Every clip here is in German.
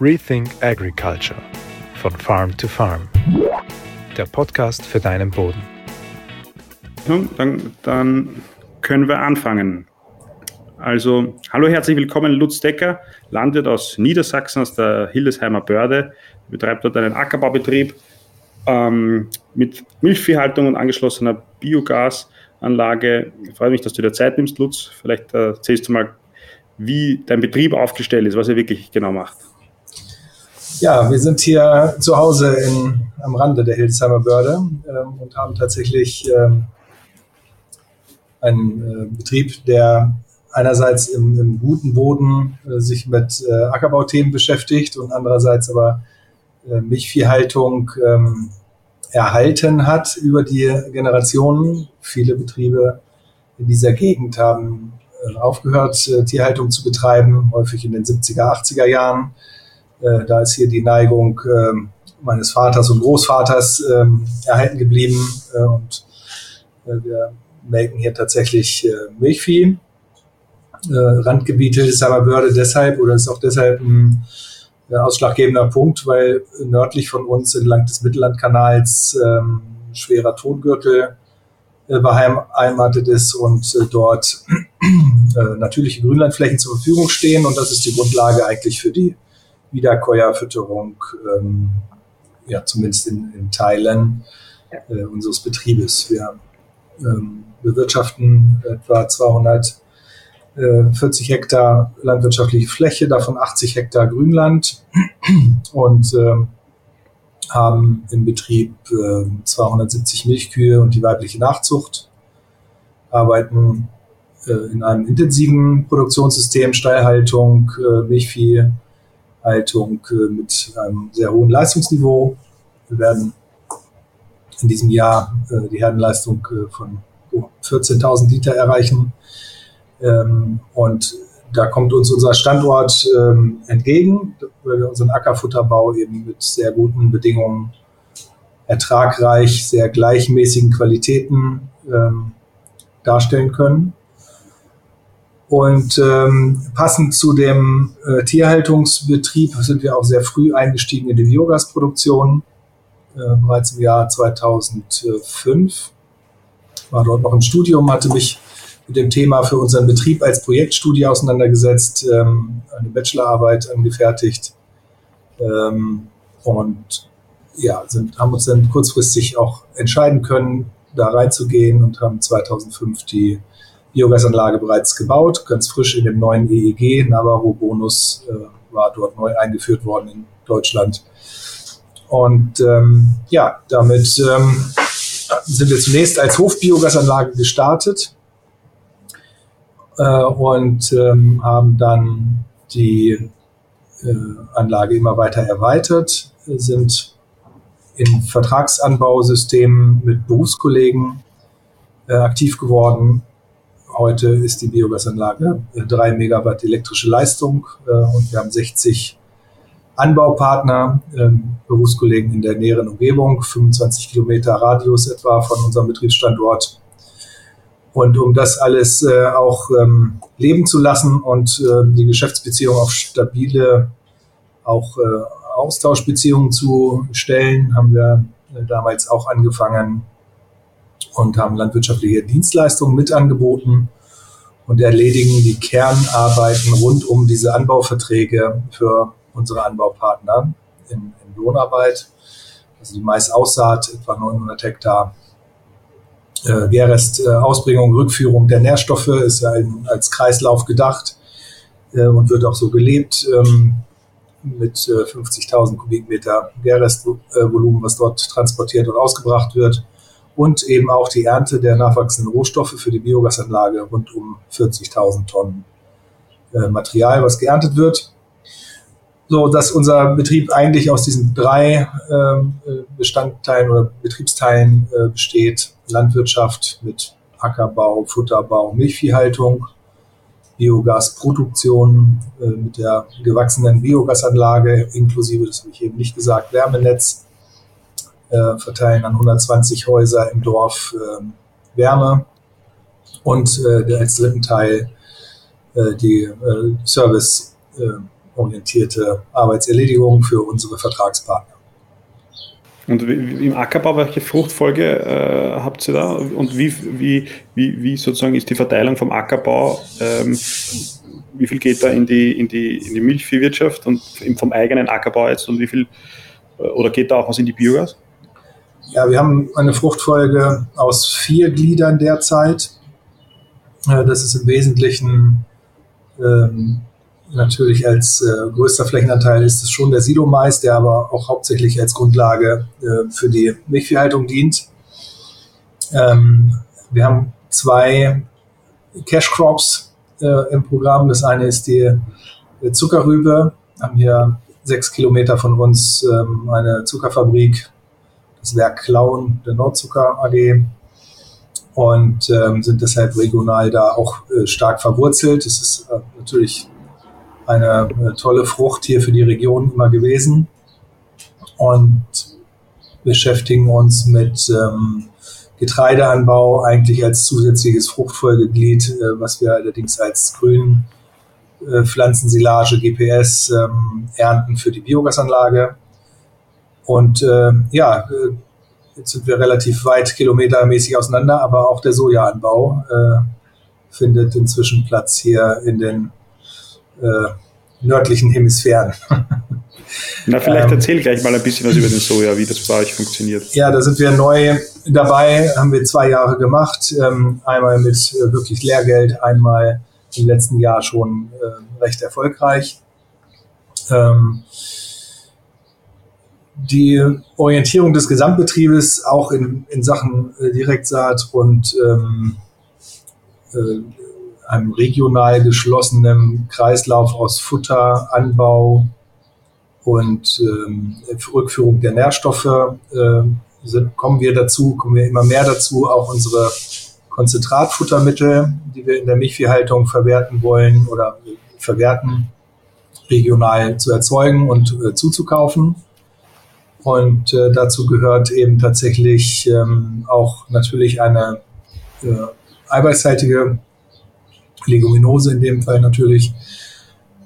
Rethink Agriculture von Farm to Farm. Der Podcast für deinen Boden. Dann, dann können wir anfangen. Also, hallo, herzlich willkommen, Lutz Decker, Landwirt aus Niedersachsen, aus der Hildesheimer Börde, betreibt dort einen Ackerbaubetrieb ähm, mit Milchviehhaltung und angeschlossener Biogasanlage. Ich freue mich, dass du dir Zeit nimmst, Lutz. Vielleicht äh, erzählst du mal, wie dein Betrieb aufgestellt ist, was er wirklich genau macht. Ja, wir sind hier zu Hause in, am Rande der Hildesheimer Börde ähm, und haben tatsächlich ähm, einen äh, Betrieb, der einerseits im, im guten Boden äh, sich mit äh, Ackerbauthemen beschäftigt und andererseits aber äh, Milchviehhaltung ähm, erhalten hat über die Generationen. Viele Betriebe in dieser Gegend haben äh, aufgehört, äh, Tierhaltung zu betreiben, häufig in den 70er, 80er Jahren. Äh, da ist hier die Neigung ähm, meines Vaters und Großvaters ähm, erhalten geblieben und wir melken hier tatsächlich Milchvieh. Randgebiete ist aber Börde deshalb oder ist auch deshalb ein ausschlaggebender Punkt, weil nördlich von uns entlang des Mittellandkanals ähm, schwerer Tongürtel äh, beheimatet ist und äh, dort äh, natürliche Grünlandflächen zur Verfügung stehen. Und das ist die Grundlage eigentlich für die Wiederkäuerfütterung, ähm, ja, zumindest in, in Teilen äh, unseres Betriebes. Wir ähm, bewirtschaften etwa 240 Hektar landwirtschaftliche Fläche, davon 80 Hektar Grünland und ähm, haben im Betrieb äh, 270 Milchkühe und die weibliche Nachzucht, arbeiten äh, in einem intensiven Produktionssystem, Stallhaltung, äh, Milchviehhaltung äh, mit einem sehr hohen Leistungsniveau. Wir werden in diesem Jahr äh, die Herdenleistung äh, von 14.000 Liter erreichen. Ähm, und da kommt uns unser Standort ähm, entgegen, weil wir unseren Ackerfutterbau eben mit sehr guten Bedingungen, ertragreich, sehr gleichmäßigen Qualitäten ähm, darstellen können. Und ähm, passend zu dem äh, Tierhaltungsbetrieb sind wir auch sehr früh eingestiegen in die Biogasproduktion, äh, bereits im Jahr 2005. War dort noch im Studium, hatte mich mit dem Thema für unseren Betrieb als Projektstudie auseinandergesetzt, ähm, eine Bachelorarbeit angefertigt ähm, und ja, sind, haben uns dann kurzfristig auch entscheiden können, da reinzugehen und haben 2005 die Biogasanlage bereits gebaut, ganz frisch in dem neuen EEG. Navarro-Bonus äh, war dort neu eingeführt worden in Deutschland. Und ähm, ja, damit ähm, sind wir zunächst als Hofbiogasanlage gestartet äh, und ähm, haben dann die äh, Anlage immer weiter erweitert, sind in Vertragsanbausystemen mit Berufskollegen äh, aktiv geworden. Heute ist die Biogasanlage äh, 3 Megawatt elektrische Leistung äh, und wir haben 60 Anbaupartner, ähm, Berufskollegen in der näheren Umgebung, 25 Kilometer Radius etwa von unserem Betriebsstandort. Und um das alles äh, auch ähm, leben zu lassen und äh, die Geschäftsbeziehung auf stabile, auch äh, Austauschbeziehungen zu stellen, haben wir äh, damals auch angefangen und haben landwirtschaftliche Dienstleistungen mit angeboten und erledigen die Kernarbeiten rund um diese Anbauverträge für unsere Anbaupartner in, in Lohnarbeit. Also die Maisaussaat, etwa 900 Hektar, äh, Gerest äh, Ausbringung, Rückführung der Nährstoffe ist ein, als Kreislauf gedacht äh, und wird auch so gelebt ähm, mit äh, 50.000 Kubikmeter Gerestvolumen, was dort transportiert und ausgebracht wird. Und eben auch die Ernte der nachwachsenden Rohstoffe für die Biogasanlage rund um 40.000 Tonnen äh, Material, was geerntet wird so dass unser Betrieb eigentlich aus diesen drei ähm, äh, Bestandteilen oder Betriebsteilen äh, besteht. Landwirtschaft mit Ackerbau, Futterbau, Milchviehhaltung, Biogasproduktion äh, mit der gewachsenen Biogasanlage inklusive, das habe ich eben nicht gesagt, Wärmenetz, äh, verteilen an 120 Häuser im Dorf äh, Wärme und äh, als dritten Teil äh, die äh, Service äh, Arbeitserledigung für unsere Vertragspartner. Und im Ackerbau, welche Fruchtfolge äh, habt ihr da? Und wie, wie, wie, wie sozusagen ist die Verteilung vom Ackerbau? Ähm, wie viel geht da in die, in die, in die Milchviehwirtschaft und vom eigenen Ackerbau jetzt und wie viel, oder geht da auch was in die Biogas? Ja, wir haben eine Fruchtfolge aus vier Gliedern derzeit. Äh, das ist im Wesentlichen ähm, natürlich als äh, größter Flächenanteil ist es schon der Silomais, der aber auch hauptsächlich als Grundlage äh, für die Milchviehhaltung dient. Ähm, wir haben zwei Cash Crops äh, im Programm. Das eine ist die Zuckerrübe. Wir haben hier sechs Kilometer von uns ähm, eine Zuckerfabrik, das Werk Klauen der Nordzucker AG und ähm, sind deshalb regional da auch äh, stark verwurzelt. Es ist äh, natürlich eine, eine tolle Frucht hier für die Region immer gewesen und beschäftigen uns mit ähm, Getreideanbau eigentlich als zusätzliches Fruchtfolgeglied, äh, was wir allerdings als grünen äh, Pflanzensilage GPS ähm, ernten für die Biogasanlage. Und äh, ja, jetzt sind wir relativ weit kilometermäßig auseinander, aber auch der Sojaanbau äh, findet inzwischen Platz hier in den äh, nördlichen Hemisphären. Na, vielleicht ähm, erzähl gleich mal ein bisschen was über den Soja, wie das bei euch funktioniert. Ja, da sind wir neu dabei, haben wir zwei Jahre gemacht. Ähm, einmal mit äh, wirklich Lehrgeld, einmal im letzten Jahr schon äh, recht erfolgreich. Ähm, die Orientierung des Gesamtbetriebes auch in, in Sachen äh, Direktsaat und ähm, äh, einem regional geschlossenen Kreislauf aus Futter, Anbau und ähm, Rückführung der Nährstoffe äh, sind, kommen wir dazu, kommen wir immer mehr dazu, auch unsere Konzentratfuttermittel, die wir in der Milchviehhaltung verwerten wollen oder verwerten, regional zu erzeugen und äh, zuzukaufen. Und äh, dazu gehört eben tatsächlich ähm, auch natürlich eine äh, eiweißhaltige Leguminose in dem Fall natürlich.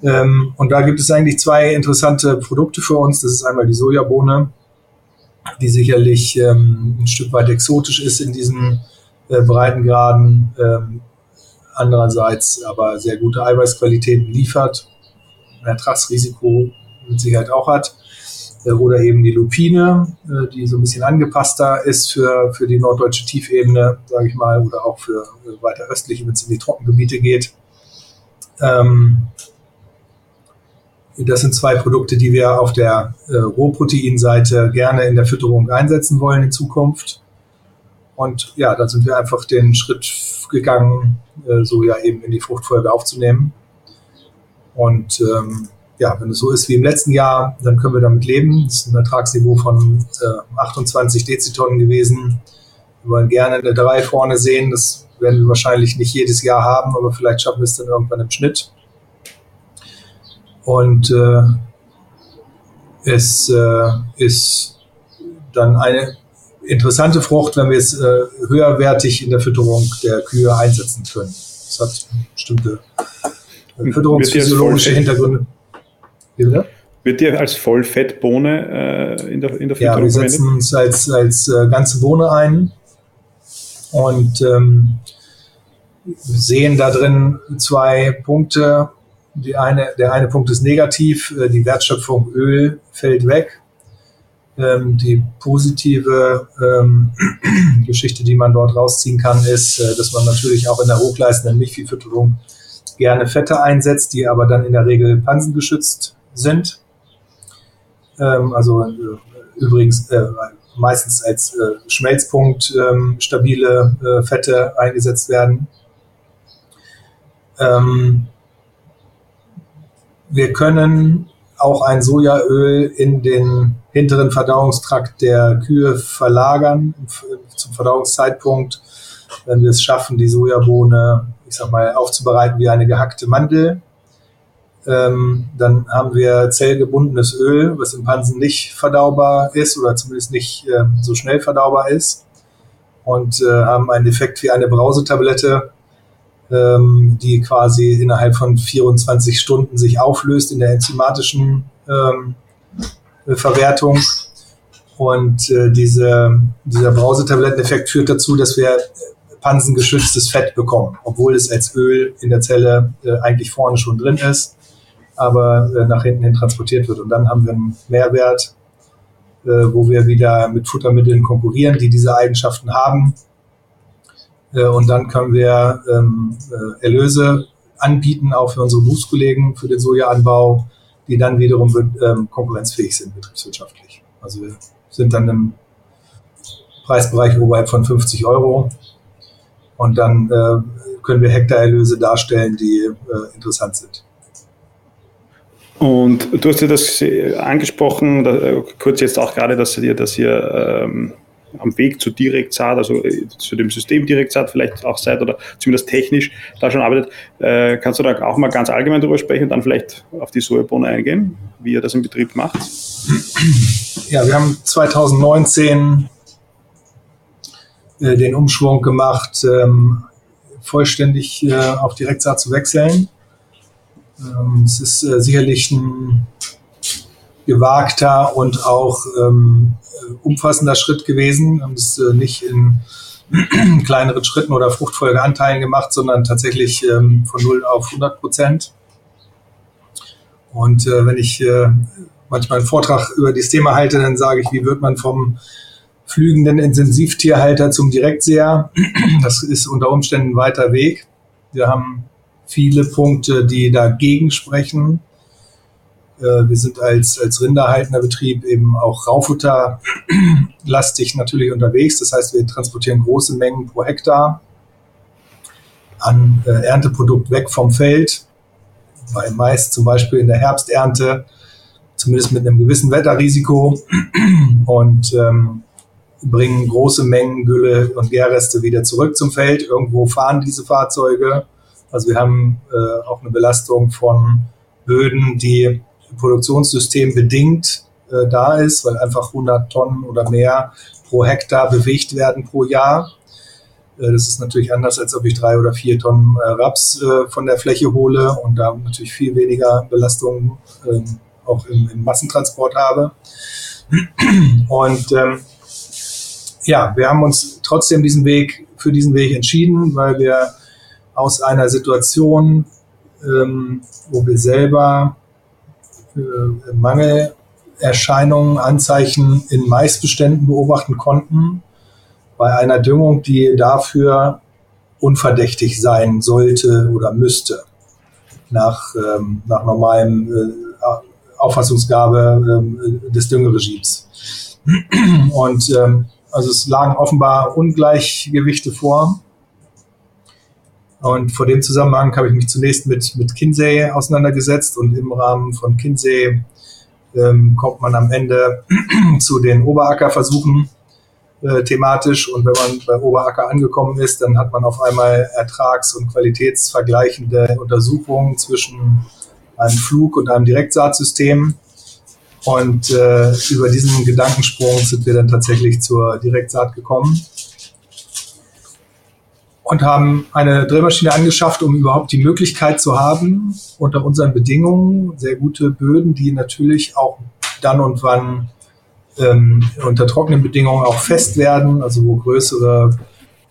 Ähm, und da gibt es eigentlich zwei interessante Produkte für uns. Das ist einmal die Sojabohne, die sicherlich ähm, ein Stück weit exotisch ist in diesen äh, Breitengraden. Ähm, andererseits aber sehr gute Eiweißqualitäten liefert, ein Ertragsrisiko mit Sicherheit auch hat. Äh, oder eben die Lupine, äh, die so ein bisschen angepasster ist für, für die norddeutsche Tiefebene, sage ich mal, oder auch für äh, weiter östlich, wenn es in die Trockengebiete geht. Ähm, das sind zwei Produkte, die wir auf der Rohproteinseite gerne in der Fütterung einsetzen wollen in Zukunft. Und ja, da sind wir einfach den Schritt gegangen, so ja eben in die Fruchtfolge aufzunehmen. Und ähm, ja, wenn es so ist wie im letzten Jahr, dann können wir damit leben. Das ist ein Ertragsniveau von äh, 28 Dezitonnen gewesen. Wir wollen gerne eine 3 vorne sehen. Das werden wir wahrscheinlich nicht jedes Jahr haben, aber vielleicht schaffen wir es dann irgendwann im Schnitt. Und äh, es äh, ist dann eine interessante Frucht, wenn wir es äh, höherwertig in der Fütterung der Kühe einsetzen können. Das hat bestimmte fütterungsphysiologische Hintergründe. Wie Wird die als Vollfettbohne äh, in der, in der Fütterung Ja, wir setzen es als, als äh, ganze Bohne ein und ähm, sehen da drin zwei Punkte. Die eine, der eine Punkt ist negativ, äh, die Wertschöpfung Öl fällt weg. Ähm, die positive ähm, Geschichte, die man dort rausziehen kann, ist, äh, dass man natürlich auch in der hochleistenden Milchviehfütterung gerne Fette einsetzt, die aber dann in der Regel pansengeschützt sind. Ähm, also äh, übrigens äh, meistens als äh, Schmelzpunkt ähm, stabile äh, Fette eingesetzt werden. Ähm, wir können auch ein Sojaöl in den hinteren Verdauungstrakt der Kühe verlagern zum Verdauungszeitpunkt, wenn wir es schaffen, die Sojabohne, ich sag mal, aufzubereiten wie eine gehackte Mandel ähm, dann haben wir zellgebundenes Öl, was im Pansen nicht verdaubar ist oder zumindest nicht äh, so schnell verdaubar ist und äh, haben einen Effekt wie eine Brausetablette, ähm, die quasi innerhalb von 24 Stunden sich auflöst in der enzymatischen ähm, Verwertung. Und äh, diese, dieser Brausetabletteneffekt führt dazu, dass wir pansengeschütztes Fett bekommen, obwohl es als Öl in der Zelle äh, eigentlich vorne schon drin ist, aber äh, nach hinten hin transportiert wird. Und dann haben wir einen Mehrwert, äh, wo wir wieder mit Futtermitteln konkurrieren, die diese Eigenschaften haben. Äh, und dann können wir ähm, äh, Erlöse anbieten, auch für unsere Berufskollegen, für den Sojaanbau, die dann wiederum konkurrenzfähig sind betriebswirtschaftlich. Also wir sind dann im Preisbereich oberhalb von 50 Euro und dann können wir Hektarerlöse darstellen, die interessant sind. Und du hast ja das äh, angesprochen, da, äh, kurz jetzt auch gerade, dass ihr, dass ihr ähm, am Weg zu Direktsaat, also äh, zu dem System Direktsaat vielleicht auch seid oder zumindest technisch da schon arbeitet. Äh, kannst du da auch mal ganz allgemein drüber sprechen und dann vielleicht auf die Sojabohne eingehen, wie ihr das im Betrieb macht? Ja, wir haben 2019 äh, den Umschwung gemacht, ähm, vollständig äh, auf Direktsaat zu wechseln. Ähm, es ist äh, sicherlich ein gewagter und auch ähm, umfassender Schritt gewesen. Wir haben es äh, nicht in kleineren Schritten oder Fruchtfolgeanteilen gemacht, sondern tatsächlich ähm, von 0 auf 100 Prozent. Und äh, wenn ich äh, manchmal einen Vortrag über dieses Thema halte, dann sage ich, wie wird man vom flügenden Intensivtierhalter zum Direktseher. Das ist unter Umständen ein weiter Weg. Wir haben viele Punkte, die dagegen sprechen. Äh, wir sind als, als rinderhaltender Betrieb eben auch Raufutterlastig natürlich unterwegs. Das heißt, wir transportieren große Mengen pro Hektar an äh, Ernteprodukt weg vom Feld. Bei Mais zum Beispiel in der Herbsternte, zumindest mit einem gewissen Wetterrisiko. Und ähm, bringen große Mengen Gülle und Gärreste wieder zurück zum Feld. Irgendwo fahren diese Fahrzeuge. Also wir haben äh, auch eine Belastung von Böden, die Produktionssystem bedingt äh, da ist, weil einfach 100 Tonnen oder mehr pro Hektar bewegt werden pro Jahr. Äh, das ist natürlich anders, als ob ich drei oder vier Tonnen äh, Raps äh, von der Fläche hole und da natürlich viel weniger Belastung ähm, auch im, im, Massentransport habe. Und ähm, ja, wir haben uns trotzdem diesen Weg für diesen Weg entschieden, weil wir aus einer Situation, ähm, wo wir selber äh, Mangelerscheinungen, Anzeichen in Maisbeständen beobachten konnten, bei einer Düngung, die dafür unverdächtig sein sollte oder müsste, nach, ähm, nach normalem äh, Auffassungsgabe äh, des Düngeregimes. Und ähm, also es lagen offenbar Ungleichgewichte vor. Und vor dem Zusammenhang habe ich mich zunächst mit, mit Kinsey auseinandergesetzt und im Rahmen von Kinsey ähm, kommt man am Ende zu den Oberackerversuchen äh, thematisch. Und wenn man bei Oberacker angekommen ist, dann hat man auf einmal ertrags- und qualitätsvergleichende Untersuchungen zwischen einem Flug- und einem Direktsaatsystem. Und äh, über diesen Gedankensprung sind wir dann tatsächlich zur Direktsaat gekommen und haben eine Drillmaschine angeschafft, um überhaupt die Möglichkeit zu haben, unter unseren Bedingungen sehr gute Böden, die natürlich auch dann und wann ähm, unter trockenen Bedingungen auch fest werden, also wo größere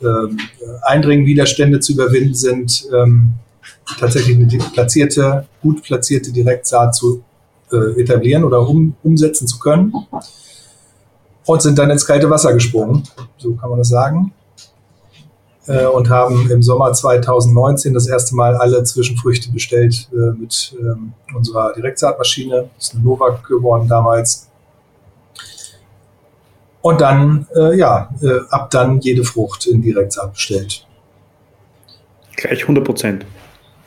ähm, Eindringwiderstände zu überwinden sind, ähm, tatsächlich eine platzierte, gut platzierte Direktsaat zu äh, etablieren oder um, umsetzen zu können. Und sind dann ins kalte Wasser gesprungen, so kann man das sagen. Äh, und haben im Sommer 2019 das erste Mal alle Zwischenfrüchte bestellt äh, mit ähm, unserer Direktsaatmaschine. Das ist eine Novak geworden damals. Und dann, äh, ja, äh, ab dann jede Frucht in Direktsaat bestellt. Gleich 100 Prozent.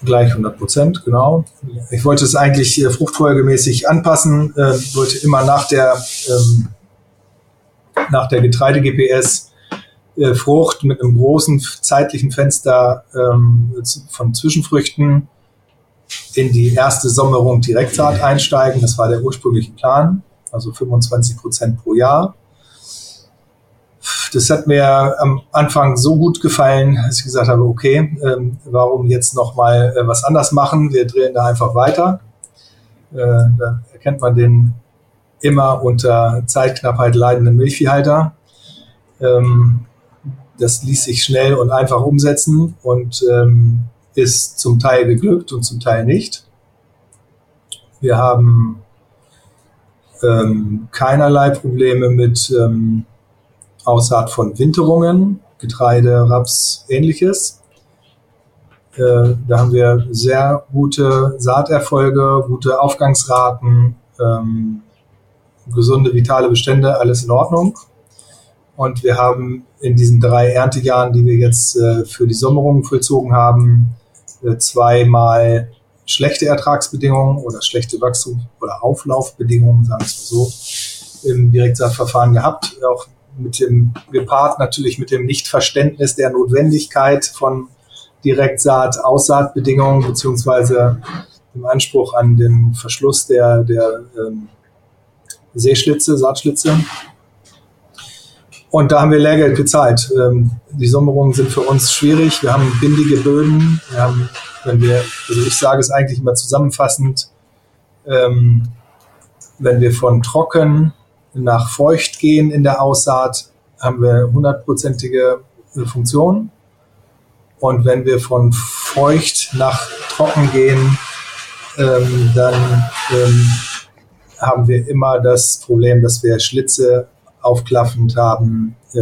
Gleich 100 Prozent, genau. Ich wollte es eigentlich äh, fruchtfolgemäßig anpassen, äh, wollte immer nach der, ähm, nach der Getreide-GPS äh, Frucht mit einem großen zeitlichen Fenster ähm, von Zwischenfrüchten in die erste Sommerung Direktsaat einsteigen. Das war der ursprüngliche Plan, also 25 Prozent pro Jahr. das hat mir am Anfang so gut gefallen, dass ich gesagt habe, okay, ähm, warum jetzt nochmal äh, was anders machen? Wir drehen da einfach weiter. Äh, da erkennt man den immer unter Zeitknappheit leidenden Milchviehhalter. Ähm, das ließ sich schnell und einfach umsetzen und ähm, ist zum Teil geglückt und zum Teil nicht. Wir haben ähm, keinerlei Probleme mit ähm, Aussaat von Winterungen, Getreide, Raps, ähnliches. Äh, da haben wir sehr gute Saaterfolge, gute Aufgangsraten, ähm, gesunde, vitale Bestände, alles in Ordnung. Und wir haben in diesen drei Erntejahren, die wir jetzt äh, für die Sommerung vollzogen haben, äh, zweimal schlechte Ertragsbedingungen oder schlechte Wachstum- oder Auflaufbedingungen, sagen wir es mal so, im Direktsaatverfahren gehabt. Auch mit dem, gepaart natürlich mit dem Nichtverständnis der Notwendigkeit von Direktsaat, Aussaatbedingungen beziehungsweise dem Anspruch an den Verschluss der, der ähm, Seeschlitze, Saatschlitze. Und da haben wir Lehrgeld gezahlt. Ähm, die Sommerungen sind für uns schwierig. Wir haben bindige Böden. Wir haben, wenn wir, also ich sage es eigentlich immer zusammenfassend, ähm, wenn wir von trocken nach feucht gehen in der Aussaat, haben wir hundertprozentige äh, Funktion. Und wenn wir von feucht nach trocken gehen, ähm, dann ähm, haben wir immer das Problem, dass wir Schlitze aufklaffend haben äh,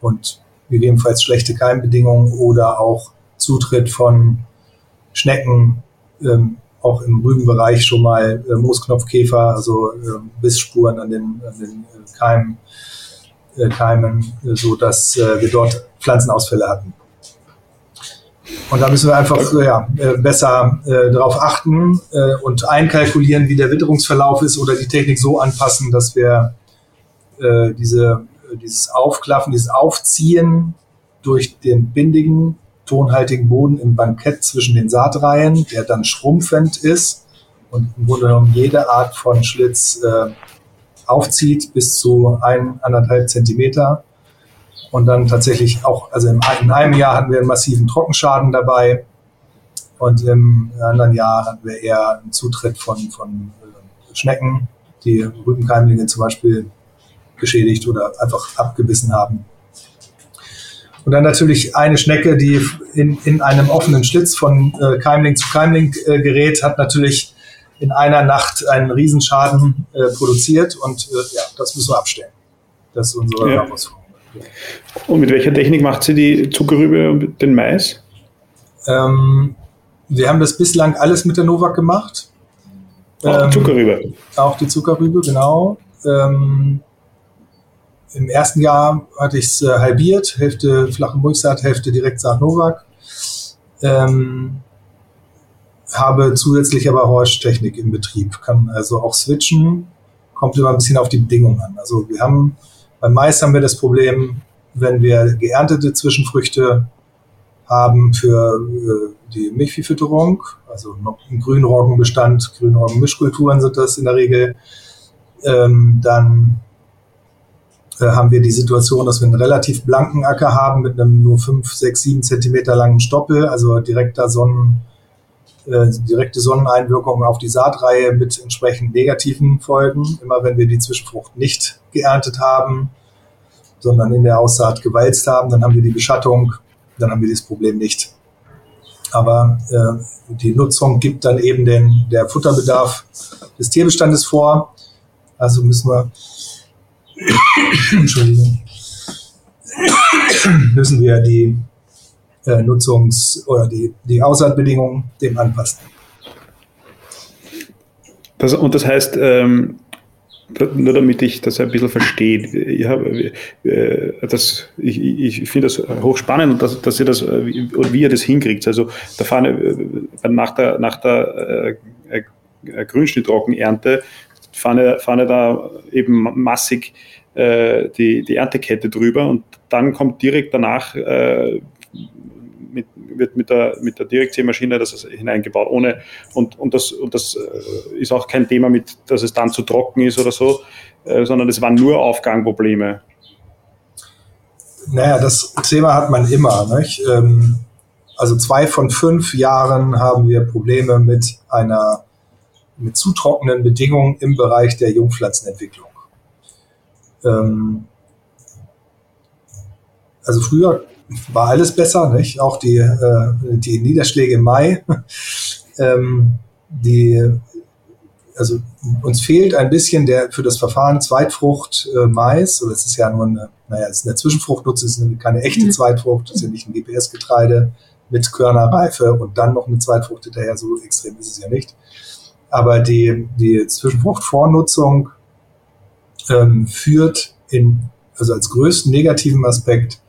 und gegebenenfalls schlechte Keimbedingungen oder auch Zutritt von Schnecken, ähm, auch im Rübenbereich schon mal äh, Moosknopfkäfer, also äh, Bissspuren an den, an den äh, Keimen, äh, Keimen äh, so dass äh, wir dort Pflanzenausfälle hatten. Und da müssen wir einfach ja, besser äh, darauf achten äh, und einkalkulieren, wie der Witterungsverlauf ist oder die Technik so anpassen, dass wir äh, diese, dieses Aufklaffen, dieses Aufziehen durch den bindigen, tonhaltigen Boden im Bankett zwischen den Saatreihen, der dann schrumpfend ist und im Grunde genommen jede Art von Schlitz äh, aufzieht bis zu ein, anderthalb Zentimeter. Und dann tatsächlich auch, also im, in einem Jahr hatten wir einen massiven Trockenschaden dabei und im anderen Jahr hatten wir eher einen Zutritt von, von äh, Schnecken, die Rübenkeimlinge zum Beispiel geschädigt oder einfach abgebissen haben. Und dann natürlich eine Schnecke, die in, in einem offenen Schlitz von äh, Keimling zu Keimling äh, gerät, hat natürlich in einer Nacht einen Riesenschaden äh, produziert und äh, ja, das müssen wir abstellen. Das ist unsere ja. Herausforderung. Und mit welcher Technik macht sie die Zuckerrübe und den Mais? Ähm, wir haben das bislang alles mit der Novak gemacht. Auch ähm, die Zuckerrübe. Auch die Zuckerrübe, genau. Ähm, Im ersten Jahr hatte ich es äh, halbiert, Hälfte flachen Mulchsaat, Hälfte Direktsaat Novak. Ähm, habe zusätzlich aber Horsch-Technik im Betrieb, kann also auch switchen, kommt immer ein bisschen auf die Bedingungen an. Also wir haben beim Mais haben wir das Problem, wenn wir geerntete Zwischenfrüchte haben für äh, die Milchviehfütterung, also im Grünroggenbestand, Grünroggenmischkulturen sind das in der Regel, ähm, dann haben wir die Situation, dass wir einen relativ blanken Acker haben mit einem nur 5, 6, 7 Zentimeter langen Stoppel, also direkter Sonnen, äh, direkte Sonneneinwirkung auf die Saatreihe mit entsprechend negativen Folgen. Immer wenn wir die Zwischenfrucht nicht geerntet haben, sondern in der Aussaat gewalzt haben, dann haben wir die Beschattung, dann haben wir dieses Problem nicht. Aber äh, die Nutzung gibt dann eben den, der Futterbedarf des Tierbestandes vor. Also müssen wir, Entschuldigung, müssen wir die äh, Nutzungs- oder die, die Aussaatbedingungen dem anpassen. Das, und das heißt, ähm, nur damit ich das ein bisschen verstehe, ich, äh, ich, ich finde das hochspannend und dass, dass ihr das, wie, wie ihr das hinkriegt. Also da fahren äh, nach der, nach der äh, äh Grünschnittroggenernte fahren, fahren da eben massig äh, die, die Erntekette drüber und dann kommt direkt danach äh, mit, wird mit der, mit der Direktsämaschine das hineingebaut. Ohne, und, und, das, und das äh, ist auch kein Thema mit, dass es dann zu trocken ist oder so, äh, sondern es waren nur Aufgangprobleme. naja, das Thema hat man immer. Nicht? Ähm, also zwei von fünf Jahren haben wir Probleme mit einer mit zu trockenen Bedingungen im Bereich der Jungpflanzenentwicklung. Ähm, also früher war alles besser, nicht? Auch die, äh, die Niederschläge im Mai. ähm, die, also uns fehlt ein bisschen der für das Verfahren Zweitfrucht äh, Mais, oder es ist ja nur eine, naja, es ist eine Zwischenfruchtnutze, es ist keine echte mhm. Zweitfrucht, es ist ja nicht ein GPS-Getreide mit Körnerreife und dann noch eine Zweitfrucht hinterher, so extrem ist es ja nicht. Aber die, die Zwischenfruchtvornutzung ähm, führt in, also als größten negativen Aspekt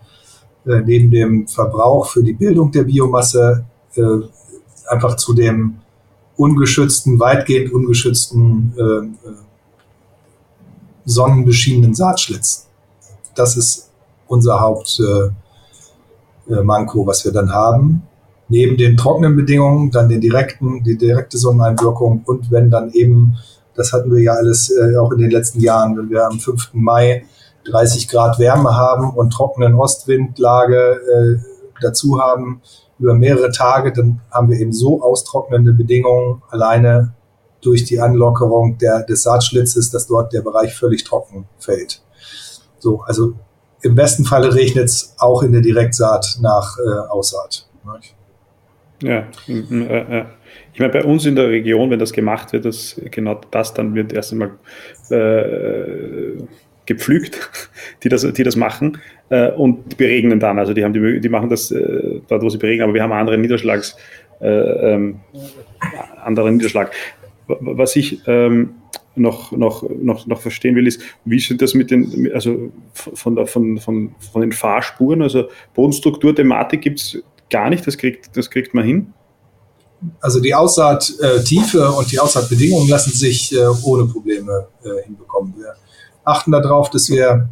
äh, neben dem Verbrauch für die Bildung der Biomasse äh, einfach zu dem ungeschützten, weitgehend ungeschützten äh, äh, sonnenbeschienenen Saatschlitz. Das ist unser Hauptmanko, äh, äh, was wir dann haben. Neben den trockenen Bedingungen dann den direkten, die direkte Sonneneinwirkung und wenn dann eben, das hatten wir ja alles äh, auch in den letzten Jahren, wenn wir am 5. Mai 30 Grad Wärme haben und trockenen Ostwindlage äh, dazu haben über mehrere Tage, dann haben wir eben so austrocknende Bedingungen alleine durch die Anlockerung der, des Saatschlitzes, dass dort der Bereich völlig trocken fällt. So, also im besten Falle regnet es auch in der Direktsaat nach äh, Aussaat. Ja, äh, äh. ich meine, bei uns in der Region, wenn das gemacht wird, das, genau das dann wird erst einmal äh, gepflügt, die das, die das machen äh, und beregnen dann. Also die, haben die, die machen das äh, dort, wo sie beregnen, aber wir haben andere Niederschlags, äh, ähm, anderen Niederschlag. Was ich ähm, noch, noch, noch, noch verstehen will, ist, wie sind das mit den, also von, der, von, von, von den Fahrspuren, also Bodenstruktur-Thematik gibt es gar nicht, das kriegt, das kriegt man hin? Also die Aussaattiefe und die Aussaatbedingungen lassen sich äh, ohne Probleme äh, hinbekommen. Wir achten darauf, dass wir,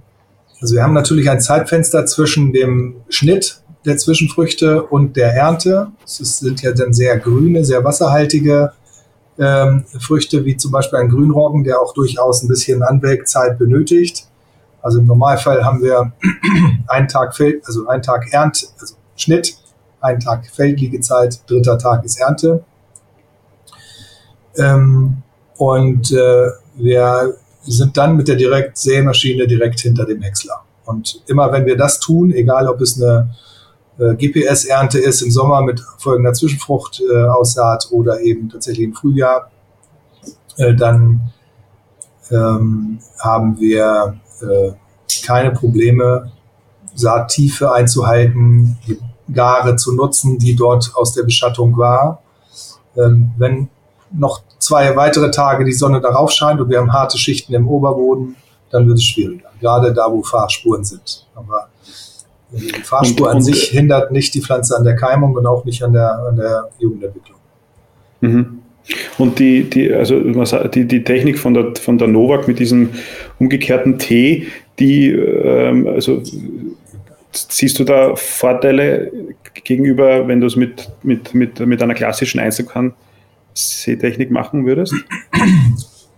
also wir haben natürlich ein Zeitfenster zwischen dem Schnitt der Zwischenfrüchte und der Ernte. Es sind ja dann sehr grüne, sehr wasserhaltige ähm, Früchte, wie zum Beispiel ein Grünroggen, der auch durchaus ein bisschen Anwelkzeit benötigt. Also im Normalfall haben wir einen Tag also einen Tag Ernt, also Schnitt, einen Tag Feldliegezeit, dritter Tag ist Ernte. Ähm, und äh, wir sind dann mit der Direktsämaschine direkt hinter dem Häcksler. Und immer wenn wir das tun, egal ob es eine äh, GPS-Ernte ist im Sommer mit folgender Zwischenfruchtaussaat äh, oder eben tatsächlich im Frühjahr, äh, dann ähm, haben wir äh, keine Probleme, Saattiefe einzuhalten, die Gare zu nutzen, die dort aus der Beschattung war. Ähm, wenn noch zwei weitere Tage die Sonne darauf scheint und wir haben harte Schichten im Oberboden, dann wird es schwieriger. Gerade da, wo Fahrspuren sind. Aber die Fahrspur und, an und, sich hindert nicht die Pflanze an der Keimung und auch nicht an der, an der Jugendentwicklung. Mhm. Und die, die, also die, die Technik von der, von der Novak mit diesem umgekehrten T, die, ähm, also siehst du da Vorteile gegenüber, wenn du es mit, mit, mit, mit einer klassischen Einzelkern Seetechnik machen würdest?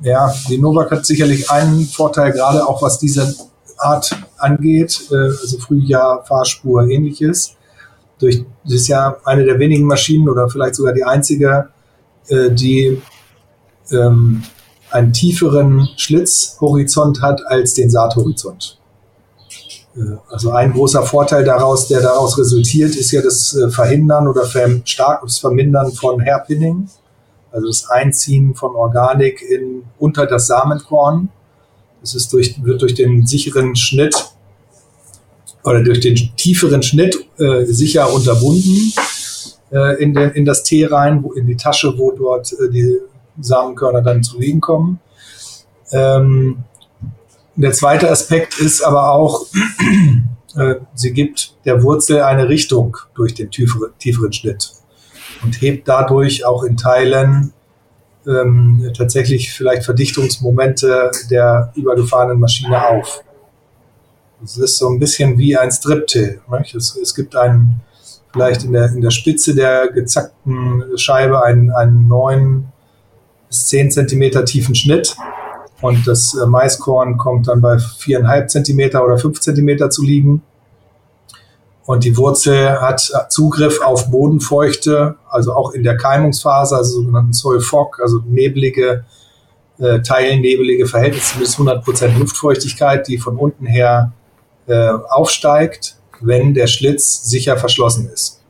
Ja, die Novak hat sicherlich einen Vorteil, gerade auch was diese Art angeht, äh, also Frühjahr, Fahrspur, ähnliches. Durch, das ist ja eine der wenigen Maschinen oder vielleicht sogar die einzige, äh, die ähm, einen tieferen Schlitzhorizont hat als den Saathorizont. Äh, also ein großer Vorteil daraus, der daraus resultiert, ist ja das Verhindern oder starkes Vermindern von Hairpinning also das Einziehen von Organik in, unter das Samenkorn. Das ist durch, wird durch den sicheren Schnitt oder durch den tieferen Schnitt äh, sicher unterbunden äh, in, den, in das Tee rein, wo, in die Tasche, wo dort äh, die Samenkörner dann zu liegen kommen. Ähm, der zweite Aspekt ist aber auch, äh, sie gibt der Wurzel eine Richtung durch den tieferen, tieferen Schnitt und hebt dadurch auch in Teilen ähm, tatsächlich vielleicht Verdichtungsmomente der übergefahrenen Maschine auf. Es ist so ein bisschen wie ein Striptill. Es, es gibt einen, vielleicht in der, in der Spitze der gezackten Scheibe einen, einen 9 bis 10 Zentimeter tiefen Schnitt und das äh, Maiskorn kommt dann bei 4,5 Zentimeter oder 5 Zentimeter zu liegen. Und die Wurzel hat Zugriff auf Bodenfeuchte, also auch in der Keimungsphase, also sogenannten Soil Fog, also nebelige, äh, teilnebelige Verhältnisse bis 100% Luftfeuchtigkeit, die von unten her äh, aufsteigt, wenn der Schlitz sicher verschlossen ist.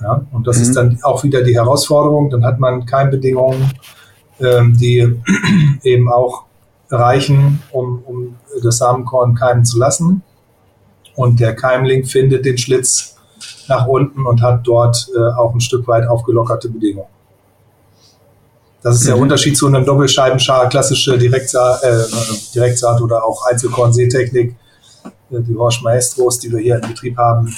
Ja, und das mhm. ist dann auch wieder die Herausforderung. Dann hat man Keimbedingungen, die eben auch reichen, um, um das Samenkorn keimen zu lassen. Und der Keimling findet den Schlitz nach unten und hat dort äh, auch ein Stück weit aufgelockerte Bedingungen. Das ist mhm. der Unterschied zu einem Doppelscheibenschar, klassische Direktsaat, äh, Direktsaat oder auch Einzelkorn-Seetechnik, äh, die Horsch Maestros, die wir hier im Betrieb haben.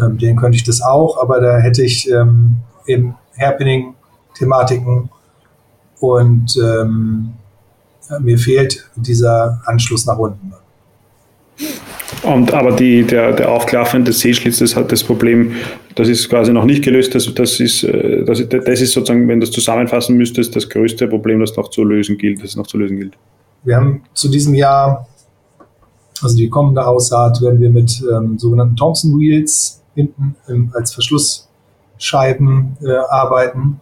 Ähm, den könnte ich das auch, aber da hätte ich ähm, eben Hairpinning-Thematiken und ähm, mir fehlt dieser Anschluss nach unten. Und, aber die, der, der aufklaffende Seeschlitz, das hat das Problem, das ist quasi noch nicht gelöst. Das, das, ist, äh, das, das ist sozusagen, wenn du das zusammenfassen müsstest, das größte Problem, das noch zu lösen gilt, das noch zu lösen gilt. Wir haben zu diesem Jahr, also die kommende Aussaat, werden wir mit ähm, sogenannten Thompson Wheels hinten ähm, als Verschlussscheiben äh, arbeiten.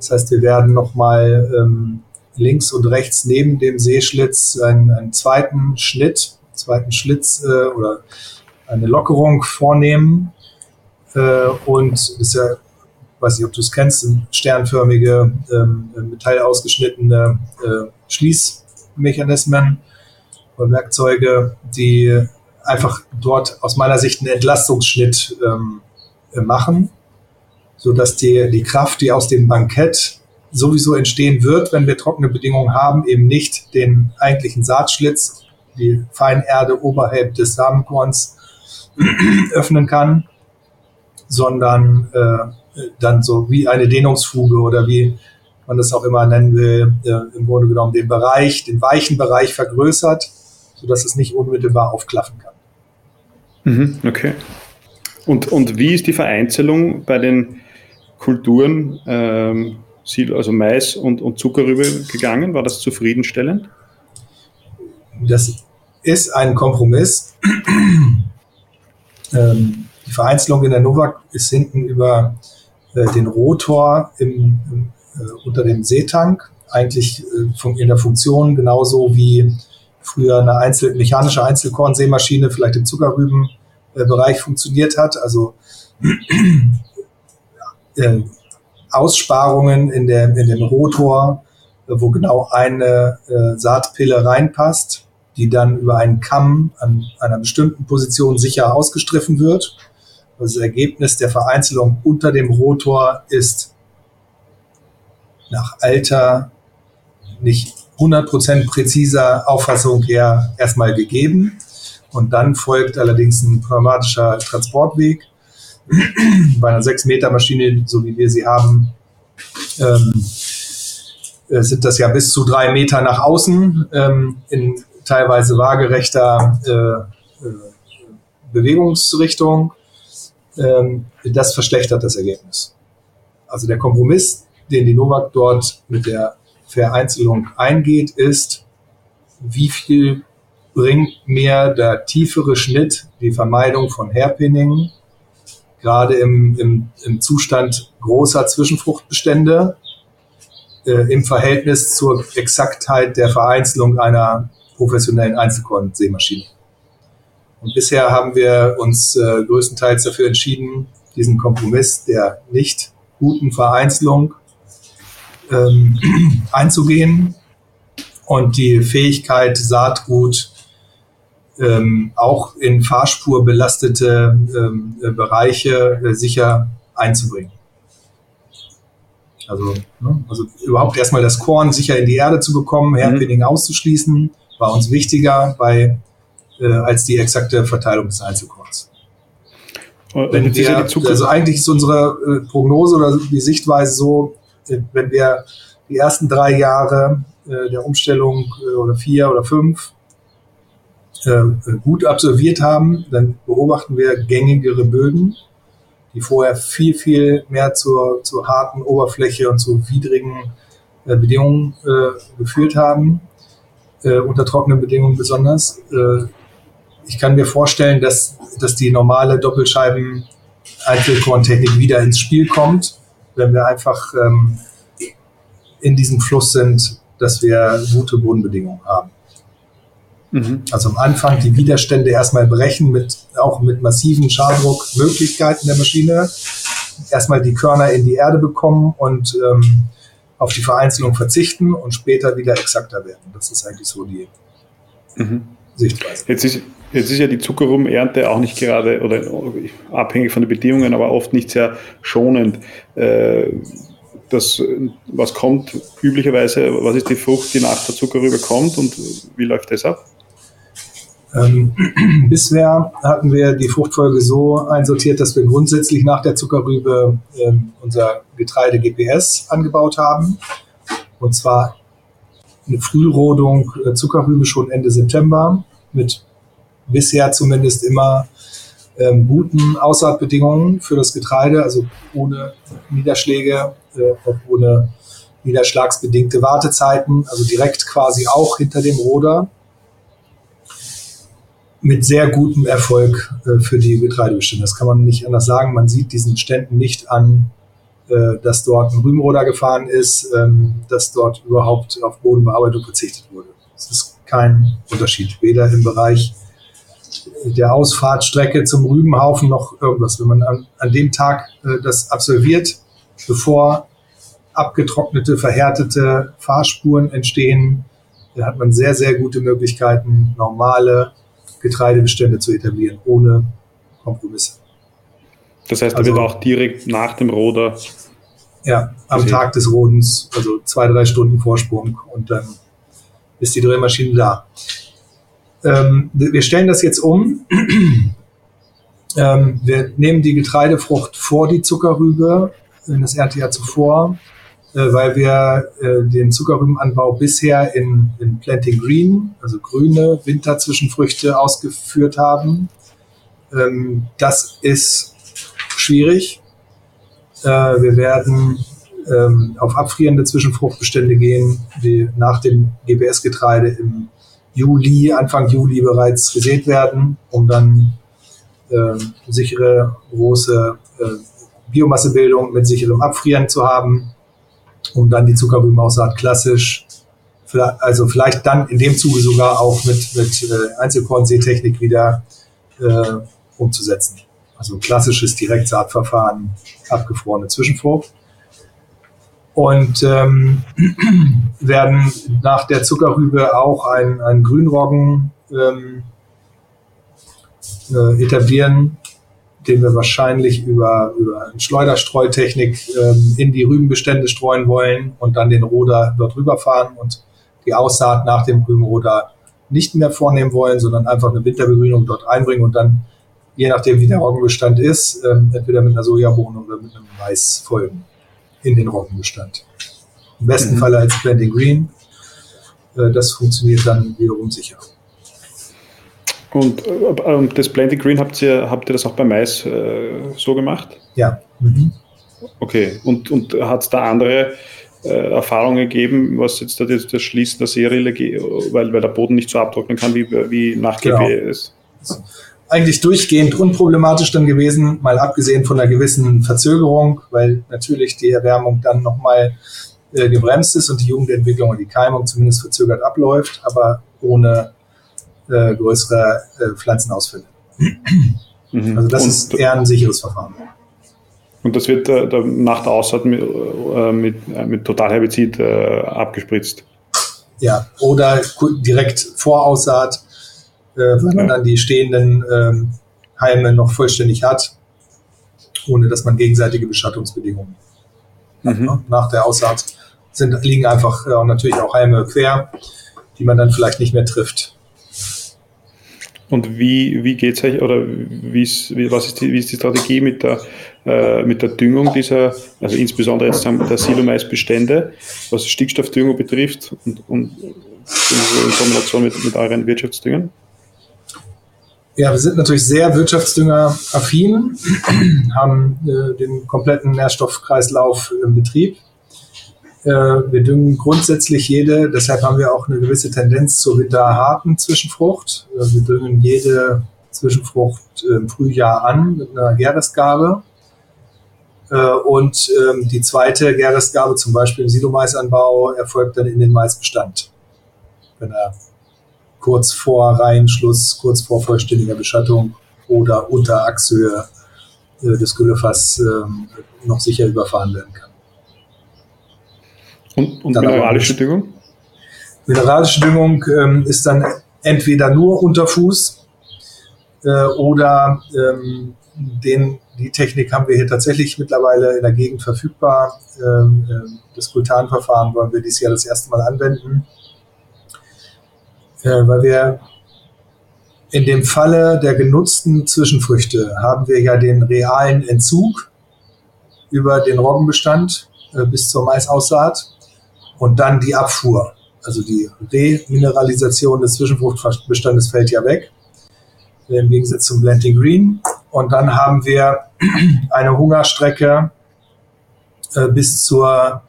Das heißt, wir werden nochmal ähm, links und rechts neben dem Seeschlitz einen, einen zweiten Schnitt, zweiten Schlitz äh, oder eine Lockerung vornehmen. Äh, und das ist ja, weiß nicht, ob du es kennst, sternförmige, ähm, metallausgeschnittene äh, Schließmechanismen oder Werkzeuge, die einfach dort aus meiner Sicht einen Entlastungsschnitt ähm, machen, sodass die, die Kraft, die aus dem Bankett sowieso entstehen wird, wenn wir trockene Bedingungen haben, eben nicht den eigentlichen Saatschlitz, die Feinerde oberhalb des Samenkorns öffnen kann, sondern äh, dann so wie eine Dehnungsfuge oder wie man das auch immer nennen will, äh, im Grunde genommen den Bereich, den weichen Bereich vergrößert, sodass es nicht unmittelbar aufklaffen kann. Mhm, okay. Und, und wie ist die Vereinzelung bei den Kulturen? Ähm also Mais und, und Zuckerrübe gegangen? War das zufriedenstellend? Das ist ein Kompromiss. ähm, die Vereinzelung in der Novak ist hinten über äh, den Rotor im, äh, unter dem Seetank eigentlich äh, in der Funktion genauso wie früher eine Einzel mechanische Einzelkornseemaschine vielleicht im Zuckerrübenbereich funktioniert hat. Also äh, Aussparungen in, der, in dem Rotor, wo genau eine äh, Saatpille reinpasst, die dann über einen Kamm an einer bestimmten Position sicher ausgestriffen wird. Das Ergebnis der Vereinzelung unter dem Rotor ist nach alter, nicht 100% präziser Auffassung her erstmal gegeben. Und dann folgt allerdings ein pneumatischer Transportweg, bei einer 6-Meter-Maschine, so wie wir sie haben, ähm, äh, sind das ja bis zu drei Meter nach außen ähm, in teilweise waagerechter äh, äh, Bewegungsrichtung. Ähm, das verschlechtert das Ergebnis. Also der Kompromiss, den die Novak dort mit der Vereinzelung eingeht, ist, wie viel bringt mir der tiefere Schnitt, die Vermeidung von Hairpinning, gerade im, im, im Zustand großer Zwischenfruchtbestände äh, im Verhältnis zur Exaktheit der Vereinzelung einer professionellen Einzelkorn-Seemaschine. Und bisher haben wir uns äh, größtenteils dafür entschieden, diesen Kompromiss der nicht guten Vereinzelung ähm, einzugehen und die Fähigkeit, Saatgut ähm, auch in Fahrspur belastete ähm, äh, Bereiche äh, sicher einzubringen. Also, ne, also überhaupt erstmal das Korn sicher in die Erde zu bekommen, Herdpinning mhm. auszuschließen, war uns wichtiger bei, äh, als die exakte Verteilung des Einzelkorns. Wenn wir, also eigentlich ist unsere äh, Prognose oder die Sichtweise so, äh, wenn wir die ersten drei Jahre äh, der Umstellung oder vier oder fünf gut absolviert haben, dann beobachten wir gängigere Böden, die vorher viel, viel mehr zur, zur harten Oberfläche und zu widrigen äh, Bedingungen äh, geführt haben, äh, unter trockenen Bedingungen besonders. Äh, ich kann mir vorstellen, dass, dass die normale Doppelscheiben Einzelkorntechnik wieder ins Spiel kommt, wenn wir einfach ähm, in diesem Fluss sind, dass wir gute Bodenbedingungen haben. Mhm. Also am Anfang die Widerstände erstmal brechen, mit, auch mit massiven Schadruckmöglichkeiten der Maschine. Erstmal die Körner in die Erde bekommen und ähm, auf die Vereinzelung verzichten und später wieder exakter werden. Das ist eigentlich so die mhm. Sichtweise. Jetzt ist, jetzt ist ja die Zuckerrübenernte auch nicht gerade oder abhängig von den Bedingungen, aber oft nicht sehr schonend. Äh, das, was kommt üblicherweise, was ist die Frucht, die nach der Zuckerrübe kommt und wie läuft das ab? Ähm, bisher hatten wir die Fruchtfolge so einsortiert, dass wir grundsätzlich nach der Zuckerrübe ähm, unser Getreide GPS angebaut haben. Und zwar eine Frührodung äh, Zuckerrübe schon Ende September mit bisher zumindest immer ähm, guten Aussaatbedingungen für das Getreide, also ohne Niederschläge, äh, ohne niederschlagsbedingte Wartezeiten, also direkt quasi auch hinter dem Roder mit sehr gutem Erfolg äh, für die Getreidebestände. Das kann man nicht anders sagen. Man sieht diesen Ständen nicht an, äh, dass dort ein Rübenroder gefahren ist, ähm, dass dort überhaupt auf Bodenbearbeitung verzichtet wurde. Es ist kein Unterschied, weder im Bereich der Ausfahrtstrecke zum Rübenhaufen noch irgendwas. Wenn man an, an dem Tag äh, das absolviert, bevor abgetrocknete, verhärtete Fahrspuren entstehen, hat man sehr, sehr gute Möglichkeiten, normale Getreidebestände zu etablieren, ohne Kompromisse. Das heißt, da also, wird auch direkt nach dem Roder. Ja, am gesehen. Tag des Rodens, also zwei, drei Stunden Vorsprung und dann ist die Drehmaschine da. Ähm, wir stellen das jetzt um. ähm, wir nehmen die Getreidefrucht vor die Zuckerrübe in das Erntejahr zuvor weil wir äh, den Zuckerrübenanbau bisher in, in Planting Green, also grüne Winterzwischenfrüchte ausgeführt haben. Ähm, das ist schwierig. Äh, wir werden ähm, auf abfrierende Zwischenfruchtbestände gehen, die nach dem GPS-Getreide im Juli, Anfang Juli bereits gesät werden, um dann äh, sichere große äh, Biomassebildung mit sicherem Abfrieren zu haben um dann die Zuckerrübenaussaat klassisch, also vielleicht dann in dem Zuge sogar auch mit, mit äh, Einzelkornseetechnik wieder äh, umzusetzen. Also klassisches Direktsaatverfahren, abgefrorene Zwischenfrucht. Und ähm, werden nach der Zuckerrübe auch ein, ein Grünroggen ähm, äh, etablieren, den wir wahrscheinlich über, über eine Schleuderstreutechnik ähm, in die Rübenbestände streuen wollen und dann den Roder dort rüberfahren und die Aussaat nach dem Rübenroder nicht mehr vornehmen wollen, sondern einfach eine Winterbegrünung dort einbringen und dann, je nachdem wie der Roggenbestand ist, ähm, entweder mit einer Sojabohne oder mit einem Mais folgen in den Roggenbestand. Im besten mhm. Falle als Blending Green. Äh, das funktioniert dann wiederum sicher. Und äh, das Blended Green habt ihr, habt ihr das auch bei Mais äh, so gemacht? Ja. Mhm. Okay. Und, und hat es da andere äh, Erfahrungen gegeben, was jetzt das, das Schließen der Seerille, weil, weil der Boden nicht so abtrocknen kann, wie, wie nach genau. ist? Eigentlich durchgehend unproblematisch dann gewesen, mal abgesehen von einer gewissen Verzögerung, weil natürlich die Erwärmung dann nochmal äh, gebremst ist und die Jugendentwicklung und die Keimung zumindest verzögert abläuft, aber ohne äh, größere äh, Pflanzenausfälle. Mhm. Also das und, ist eher ein sicheres Verfahren. Und das wird äh, nach der Aussaat mit, äh, mit, äh, mit Totalherbizid äh, abgespritzt? Ja, oder direkt vor Aussaat, wenn man dann die stehenden ähm, Heime noch vollständig hat, ohne dass man gegenseitige Beschattungsbedingungen hat. Mhm. Ne? Nach der Aussaat sind, liegen einfach natürlich auch Heime quer, die man dann vielleicht nicht mehr trifft. Und wie, wie geht es euch oder wie ist, wie, was ist die, wie ist die Strategie mit der, äh, mit der Düngung dieser, also insbesondere jetzt der Silomaisbestände, was Stickstoffdüngung betrifft und, und in Kombination mit, mit euren Wirtschaftsdüngern? Ja, wir sind natürlich sehr wirtschaftsdüngeraffin, haben äh, den kompletten Nährstoffkreislauf im Betrieb. Äh, wir düngen grundsätzlich jede, deshalb haben wir auch eine gewisse Tendenz zur winterharten Zwischenfrucht. Äh, wir düngen jede Zwischenfrucht im Frühjahr an mit einer Gärrestgabe. Äh, und ähm, die zweite Gärrestgabe, zum Beispiel im Silomaisanbau, erfolgt dann in den Maisbestand. Wenn er kurz vor Reihenschluss, kurz vor vollständiger Beschattung oder unter Achshöhe des Güllefass ähm, noch sicher überfahren werden kann. Und, und mineralische Düngung? Mineralische Düngung ähm, ist dann entweder nur unter Fuß äh, oder ähm, den, die Technik haben wir hier tatsächlich mittlerweile in der Gegend verfügbar. Ähm, äh, das Kultanverfahren wollen wir dieses Jahr das erste Mal anwenden, äh, weil wir in dem Falle der genutzten Zwischenfrüchte haben wir ja den realen Entzug über den Roggenbestand äh, bis zur Maisaussaat und dann die Abfuhr. Also die Remineralisation des Zwischenfruchtbestandes fällt ja weg, im Gegensatz zum Blending Green. Und dann haben wir eine Hungerstrecke äh, bis zur,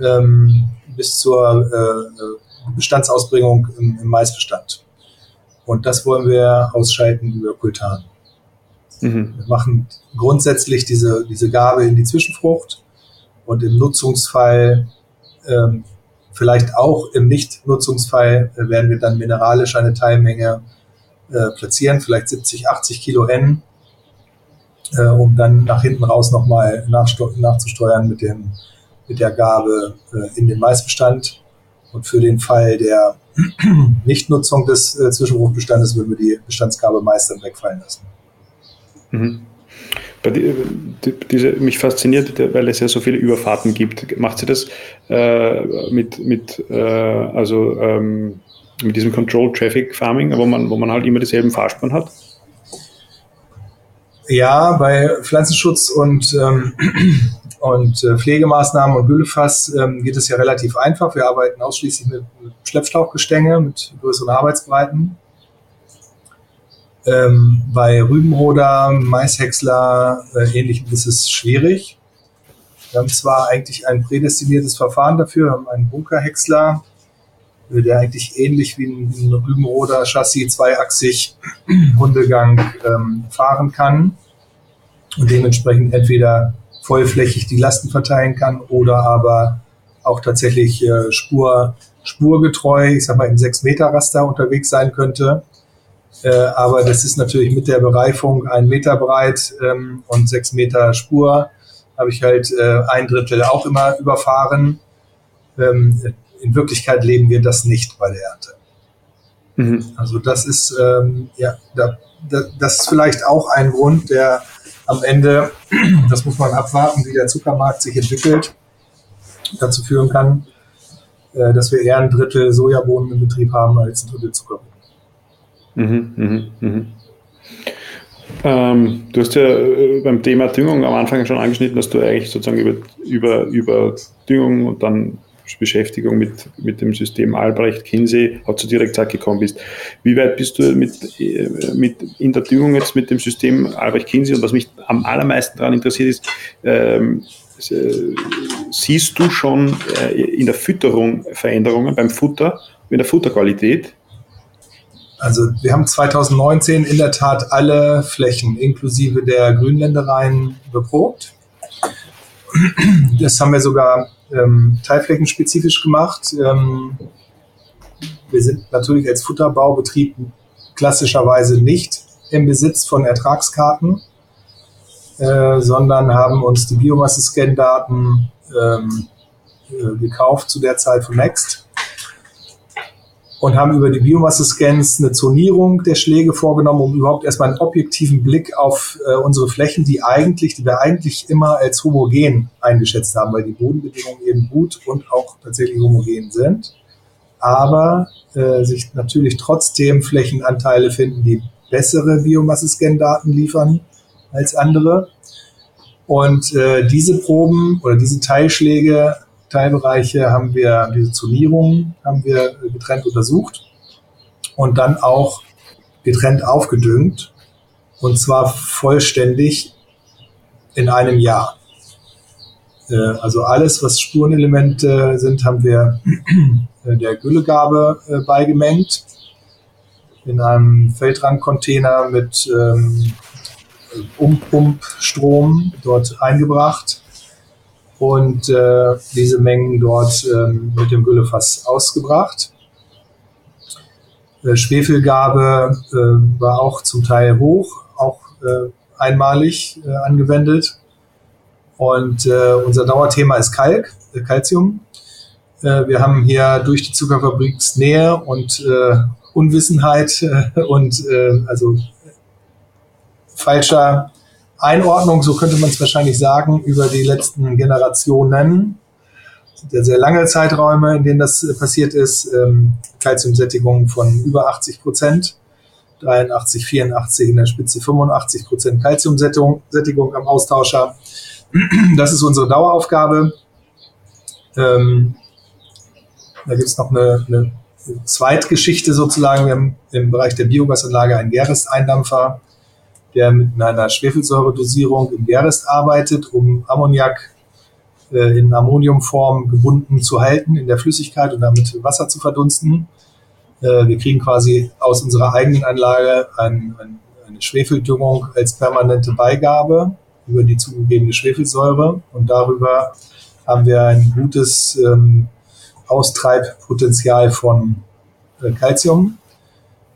ähm, bis zur äh, Bestandsausbringung im, im, Maisbestand. Und das wollen wir ausschalten über Kultan. Mhm. Wir machen grundsätzlich diese, diese Gabe in die Zwischenfrucht und im Nutzungsfall ähm, vielleicht auch im Nicht-Nutzungsfall äh, werden wir dann mineralisch eine Teilmenge äh, platzieren, vielleicht 70, 80 Kilo N, äh, um dann nach hinten raus nochmal nachzusteuern mit, dem, mit der Gabe äh, in den Maisbestand. Und für den Fall der Nichtnutzung des äh, Zwischenfruchtbestandes würden wir die Bestandsgabe meist dann wegfallen lassen. Mhm diese, mich fasziniert, weil es ja so viele Überfahrten gibt. Macht sie das äh, mit, mit, äh, also, ähm, mit diesem Control Traffic Farming, wo man, wo man halt immer dieselben Fahrspuren hat? Ja, bei Pflanzenschutz und, ähm, und äh, Pflegemaßnahmen und Hüllefass ähm, geht es ja relativ einfach. Wir arbeiten ausschließlich mit, mit Schleppschlauchgestänge, mit größeren Arbeitsbreiten. Ähm, bei Rübenroder, Maishäcksler, äh, ähnlichem ist es schwierig. Wir haben zwar eigentlich ein prädestiniertes Verfahren dafür, haben einen Bunkerhäcksler, der eigentlich ähnlich wie ein, ein Rübenroder Chassis zweiachsig Hundegang ähm, fahren kann und dementsprechend entweder vollflächig die Lasten verteilen kann oder aber auch tatsächlich äh, Spur, spurgetreu, ich sag mal im 6-Meter-Raster unterwegs sein könnte. Äh, aber das ist natürlich mit der Bereifung ein Meter breit ähm, und sechs Meter Spur. Habe ich halt äh, ein Drittel auch immer überfahren. Ähm, in Wirklichkeit leben wir das nicht bei der Ernte. Mhm. Also das ist ähm, ja da, da, das ist vielleicht auch ein Grund, der am Ende, das muss man abwarten, wie der Zuckermarkt sich entwickelt, dazu führen kann, äh, dass wir eher ein Drittel Sojabohnen im Betrieb haben als ein Drittel Zuckerbohnen. Mhm, mhm, mhm. Ähm, du hast ja äh, beim Thema Düngung am Anfang schon angeschnitten, dass du eigentlich sozusagen über, über, über Düngung und dann Beschäftigung mit, mit dem System Albrecht-Kinsey auch zu Direktzeit gekommen bist. Wie weit bist du mit, äh, mit in der Düngung jetzt mit dem System Albrecht-Kinsey? Und was mich am allermeisten daran interessiert ist, ähm, äh, siehst du schon in der Fütterung Veränderungen beim Futter, in der Futterqualität? Also wir haben 2019 in der Tat alle Flächen inklusive der Grünländereien beprobt. Das haben wir sogar ähm, teilflächenspezifisch gemacht. Ähm, wir sind natürlich als Futterbaubetrieb klassischerweise nicht im Besitz von Ertragskarten, äh, sondern haben uns die Biomasse-Scan-Daten ähm, äh, gekauft zu der Zeit von Next und haben über die Biomasse-Scans eine Zonierung der Schläge vorgenommen, um überhaupt erstmal einen objektiven Blick auf äh, unsere Flächen, die eigentlich, die wir eigentlich immer als homogen eingeschätzt haben, weil die Bodenbedingungen eben gut und auch tatsächlich homogen sind. Aber äh, sich natürlich trotzdem Flächenanteile finden, die bessere Biomasse-Scan-Daten liefern als andere. Und äh, diese Proben oder diese Teilschläge Teilbereiche haben wir, diese Zonierungen haben wir getrennt untersucht und dann auch getrennt aufgedüngt und zwar vollständig in einem Jahr. Äh, also alles, was Spurenelemente sind, haben wir äh, der Güllegabe äh, beigemengt in einem Feldrandcontainer mit ähm, Umpumpstrom dort eingebracht und äh, diese Mengen dort ähm, mit dem Güllefass ausgebracht. Äh, Schwefelgabe äh, war auch zum Teil hoch, auch äh, einmalig äh, angewendet. Und äh, unser Dauerthema ist Kalk, Calcium. Wir haben hier durch die Zuckerfabriksnähe und Unwissenheit und also falscher Einordnung, so könnte man es wahrscheinlich sagen, über die letzten Generationen. Das sind ja sehr lange Zeiträume, in denen das äh, passiert ist. Ähm, von über 80 Prozent. 83, 84, in der Spitze 85 Prozent Kalziumsättigung am Austauscher. Das ist unsere Daueraufgabe. Ähm, da gibt es noch eine, eine Zweitgeschichte sozusagen. Wir haben im Bereich der Biogasanlage einen Gerest-Eindampfer, der mit einer Schwefelsäuredosierung im Gerest arbeitet, um Ammoniak äh, in Ammoniumform gebunden zu halten in der Flüssigkeit und damit Wasser zu verdunsten. Äh, wir kriegen quasi aus unserer eigenen Anlage ein, ein, eine Schwefeldüngung als permanente Beigabe über die zugegebene Schwefelsäure und darüber haben wir ein gutes ähm, Austreibpotenzial von äh, Calcium.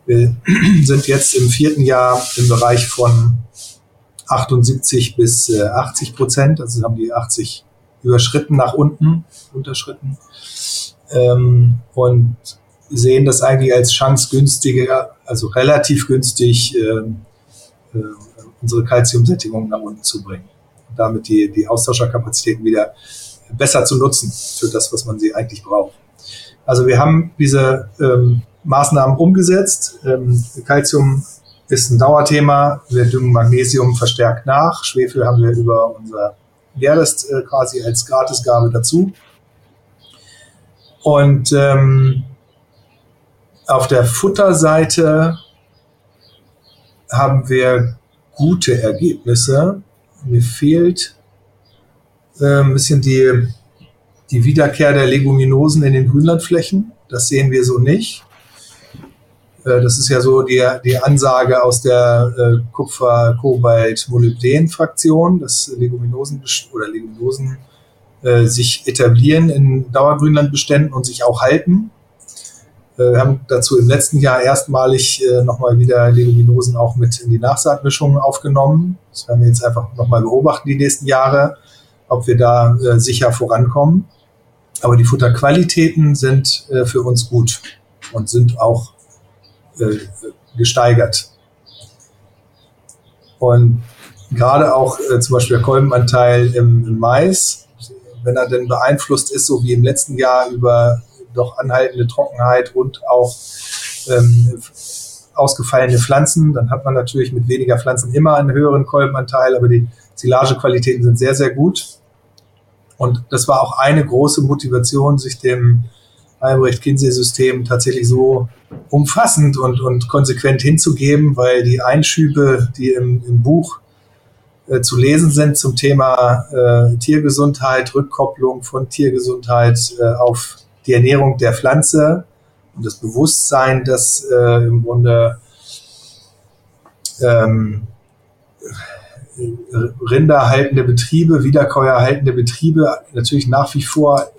Wir sind jetzt im vierten Jahr im Bereich von 78 bis äh, 80 Prozent, also haben die 80 überschritten nach unten, unterschritten. Ähm, und sehen das eigentlich als Chance günstiger, also relativ günstig äh, äh, unsere Kalziumsättigung nach unten zu bringen. Und damit die, die Austauscherkapazitäten wieder besser zu nutzen für das, was man sie eigentlich braucht. Also wir haben diese ähm, Maßnahmen umgesetzt. Ähm, Calcium ist ein Dauerthema. Wir düngen Magnesium verstärkt nach. Schwefel haben wir über unser Gerest äh, quasi als Gratisgabe dazu. Und ähm, auf der Futterseite haben wir gute Ergebnisse. Mir fehlt äh, ein bisschen die, die Wiederkehr der Leguminosen in den Grünlandflächen. Das sehen wir so nicht. Äh, das ist ja so die, die Ansage aus der äh, Kupfer-Kobalt-Molybden-Fraktion, dass Leguminosen oder Leguminosen äh, sich etablieren in Dauergrünlandbeständen und sich auch halten. Äh, wir haben dazu im letzten Jahr erstmalig äh, nochmal wieder Leguminosen auch mit in die Nachsaatmischungen aufgenommen. Das werden wir jetzt einfach nochmal beobachten die nächsten Jahre, ob wir da äh, sicher vorankommen. Aber die Futterqualitäten sind für uns gut und sind auch äh, gesteigert. Und gerade auch äh, zum Beispiel der Kolbenanteil im, im Mais, wenn er denn beeinflusst ist, so wie im letzten Jahr über doch anhaltende Trockenheit und auch ähm, ausgefallene Pflanzen. Dann hat man natürlich mit weniger Pflanzen immer einen höheren Kolbenanteil, aber die Silagequalitäten sind sehr, sehr gut. Und das war auch eine große Motivation, sich dem Albrecht-Kinsey-System tatsächlich so umfassend und, und konsequent hinzugeben, weil die Einschübe, die im, im Buch äh, zu lesen sind zum Thema äh, Tiergesundheit, Rückkopplung von Tiergesundheit äh, auf die Ernährung der Pflanze und das Bewusstsein, dass äh, im Grunde ähm, rinderhaltende Betriebe, wiederkäuerhaltende Betriebe natürlich nach wie vor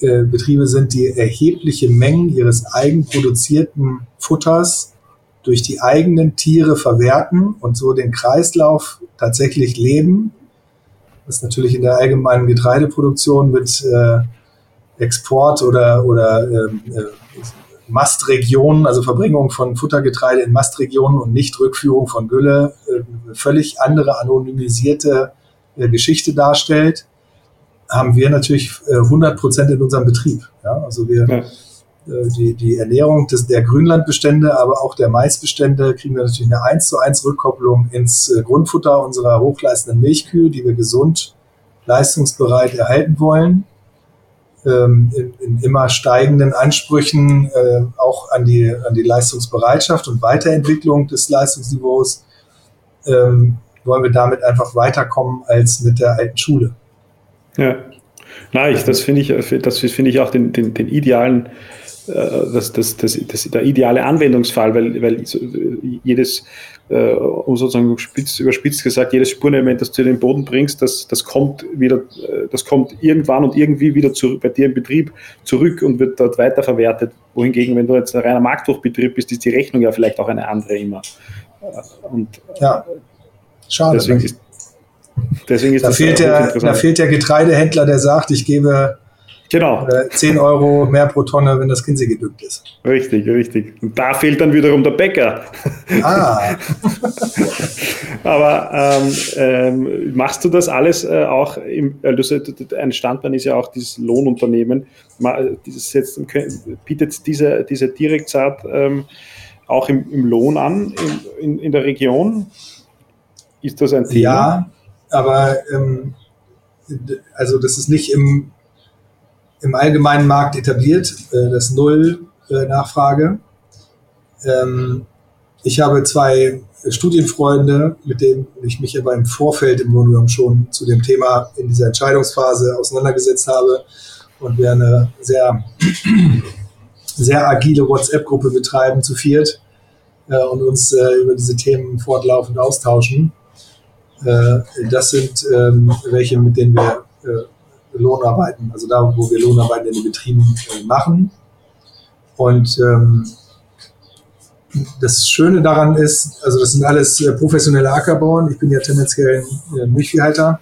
äh, Betriebe sind, die erhebliche Mengen ihres eigenproduzierten Futters durch die eigenen Tiere verwerten und so den Kreislauf tatsächlich leben. Das ist natürlich in der allgemeinen Getreideproduktion mit äh, Export oder, oder ähm, äh, Mastregionen, also Verbringung von Futtergetreide in Mastregionen und nicht Rückführung von Gülle, äh, völlig andere anonymisierte äh, Geschichte darstellt, haben wir natürlich äh, 100 Prozent in unserem Betrieb. Ja? Also wir ja. Äh, die, die Ernährung des, der Grünlandbestände, aber auch der Maisbestände kriegen wir natürlich eine 1 zu 1 Rückkopplung ins äh, Grundfutter unserer hochleistenden Milchkühe, die wir gesund, leistungsbereit erhalten wollen ähm, in, in, immer steigenden Ansprüchen äh, auch an die, an die Leistungsbereitschaft und Weiterentwicklung des Leistungsniveaus ähm, wollen wir damit einfach weiterkommen als mit der alten Schule. Ja, Nein, ich, das finde ich, das finde ich auch den, den, den idealen äh, das, das, das, das, der ideale Anwendungsfall, weil, weil jedes, äh, um sozusagen spitz, überspitzt gesagt, jedes Spurenelement, das du in den Boden bringst, das, das kommt wieder, äh, das kommt irgendwann und irgendwie wieder zu, bei dir im Betrieb zurück und wird dort weiterverwertet. Wohingegen, wenn du jetzt ein reiner Marktdurchbetrieb bist, ist die Rechnung ja vielleicht auch eine andere immer. Und ja, schade. Deswegen ist, deswegen ist da, fehlt der, da fehlt der Getreidehändler, der sagt, ich gebe Genau. Oder 10 Euro mehr pro Tonne, wenn das Kinse gedückt ist. Richtig, richtig. Und da fehlt dann wiederum der Bäcker. Ah. Aber ähm, ähm, machst du das alles äh, auch im, also ein Standbein ist ja auch dieses Lohnunternehmen. Dieses jetzt, bietet diese, diese Direktsaat ähm, auch im, im, Lohn an in, in, in, der Region? Ist das ein Thema? Ja, aber ähm, also das ist nicht im im allgemeinen Markt etabliert, äh, das Null-Nachfrage. Äh, ähm, ich habe zwei Studienfreunde, mit denen ich mich aber im Vorfeld im Grunde genommen schon zu dem Thema in dieser Entscheidungsphase auseinandergesetzt habe und wir eine sehr, sehr agile WhatsApp-Gruppe betreiben, zu viert, äh, und uns äh, über diese Themen fortlaufend austauschen. Äh, das sind ähm, welche, mit denen wir äh, Lohnarbeiten, also da, wo wir Lohnarbeiten in den Betrieben äh, machen. Und ähm, das Schöne daran ist, also das sind alles professionelle Ackerbauern. Ich bin ja tendenziell ein Milchviehhalter.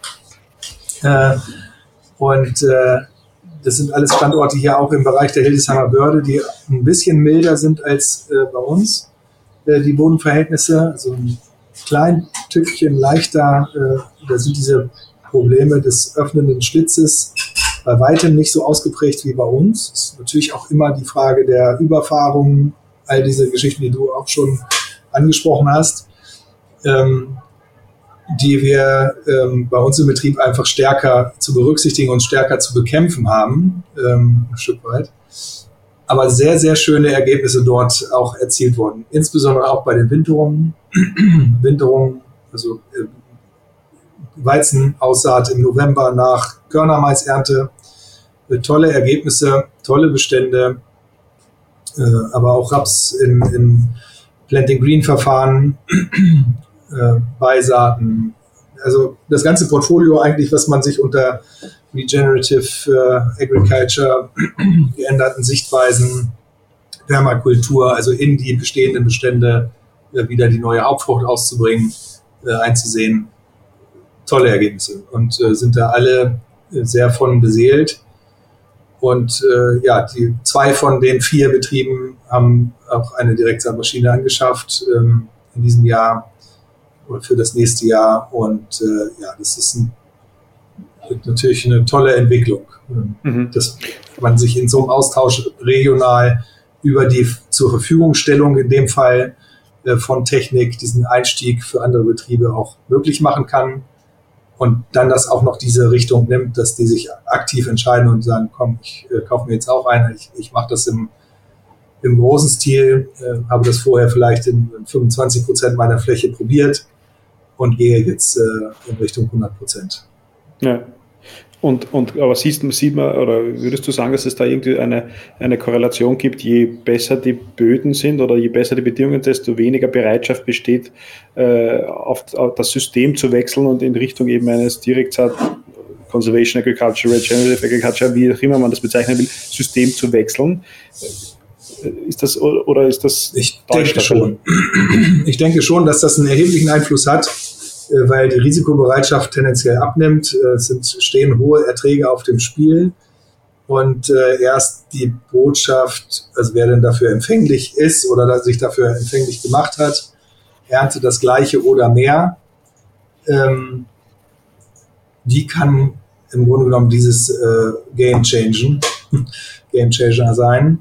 Und das sind alles Standorte hier auch im Bereich der Hildesheimer Börde, die ein bisschen milder sind als bei uns, die Bodenverhältnisse. Also klein Tückchen leichter, äh, da sind diese Probleme des öffnenden Schlitzes bei weitem nicht so ausgeprägt wie bei uns. Das ist natürlich auch immer die Frage der Überfahrung, all diese Geschichten, die du auch schon angesprochen hast, ähm, die wir ähm, bei uns im Betrieb einfach stärker zu berücksichtigen und stärker zu bekämpfen haben, ähm, ein Stück weit. Aber sehr, sehr schöne Ergebnisse dort auch erzielt wurden. Insbesondere auch bei den Winterungen. Winterungen, also äh, Weizenaussaat im November nach Körnermaisernte. Äh, tolle Ergebnisse, tolle Bestände, äh, aber auch Raps in, in Planting Green Verfahren, äh, Beisaaten. Also das ganze Portfolio eigentlich, was man sich unter Regenerative Agriculture, geänderten Sichtweisen, Permakultur, also in die bestehenden Bestände wieder die neue Hauptfrucht auszubringen, einzusehen tolle Ergebnisse und äh, sind da alle äh, sehr von beseelt. Und äh, ja, die zwei von den vier Betrieben haben auch eine Direktsaatmaschine angeschafft ähm, in diesem Jahr oder für das nächste Jahr. Und äh, ja, das ist ein, natürlich eine tolle Entwicklung, mhm. dass man sich in so einem Austausch regional über die zur Verfügungstellung in dem Fall äh, von Technik diesen Einstieg für andere Betriebe auch möglich machen kann und dann das auch noch diese Richtung nimmt, dass die sich aktiv entscheiden und sagen, komm, ich äh, kaufe mir jetzt auch eine, ich, ich mache das im, im großen Stil, äh, habe das vorher vielleicht in 25 Prozent meiner Fläche probiert und gehe jetzt äh, in Richtung 100 Prozent. Ja. Und, und aber siehst, sieht man, oder würdest du sagen, dass es da irgendwie eine, eine Korrelation gibt, je besser die Böden sind oder je besser die Bedingungen, desto weniger Bereitschaft besteht, äh, auf, auf, das System zu wechseln und in Richtung eben eines Direktsat Conservation Agriculture, Regenerative Agriculture, wie auch immer man das bezeichnen will, System zu wechseln. Ist das oder ist das? Ich denke schon. Ich denke schon, dass das einen erheblichen Einfluss hat äh, weil die Risikobereitschaft tendenziell abnimmt. Äh, es sind, stehen hohe Erträge auf dem Spiel. Und äh, erst die Botschaft, also wer denn dafür empfänglich ist oder sich dafür empfänglich gemacht hat, erntet das Gleiche oder mehr. Ähm, die kann im Grunde genommen dieses äh, Game changen, Game Changer sein,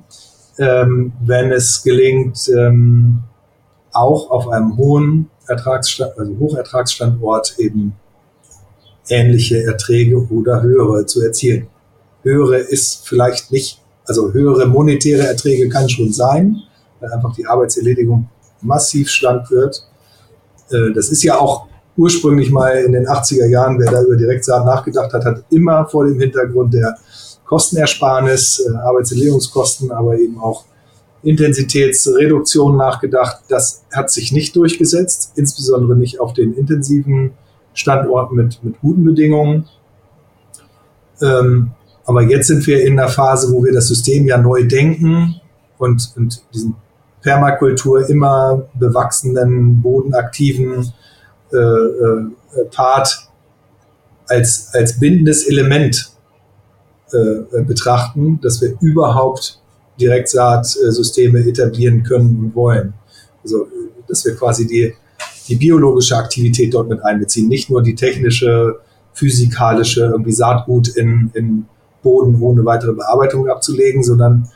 ähm, wenn es gelingt, ähm, auch auf einem hohen Ertragsstand, also Hochertragsstandort eben ähnliche Erträge oder höhere zu erzielen. Höhere ist vielleicht nicht, also höhere monetäre Erträge kann schon sein, weil einfach die Arbeitserledigung massiv schlank wird. Äh, das ist ja auch ursprünglich mal in den 80er Jahren, wer da über Direktsaat nachgedacht hat, hat immer vor dem Hintergrund der Kostenersparnis, äh, Arbeitserlegungskosten, aber eben auch Intensitätsreduktion nachgedacht. Das hat sich nicht durchgesetzt, insbesondere nicht auf den intensiven Standorten mit, mit guten Bedingungen. Ähm, aber jetzt sind wir in einer Phase, wo wir das System ja neu denken und, und diesen Permakultur immer bewachsenen, bodenaktiven äh, äh, Part als, als bindendes Element äh, betrachten, dass wir überhaupt Direktsaatsysteme etablieren können und wollen. Also, dass wir quasi die, die biologische Aktivität dort mit einbeziehen, nicht nur die technische, physikalische, irgendwie Saatgut in, in Boden ohne weitere Bearbeitung abzulegen, sondern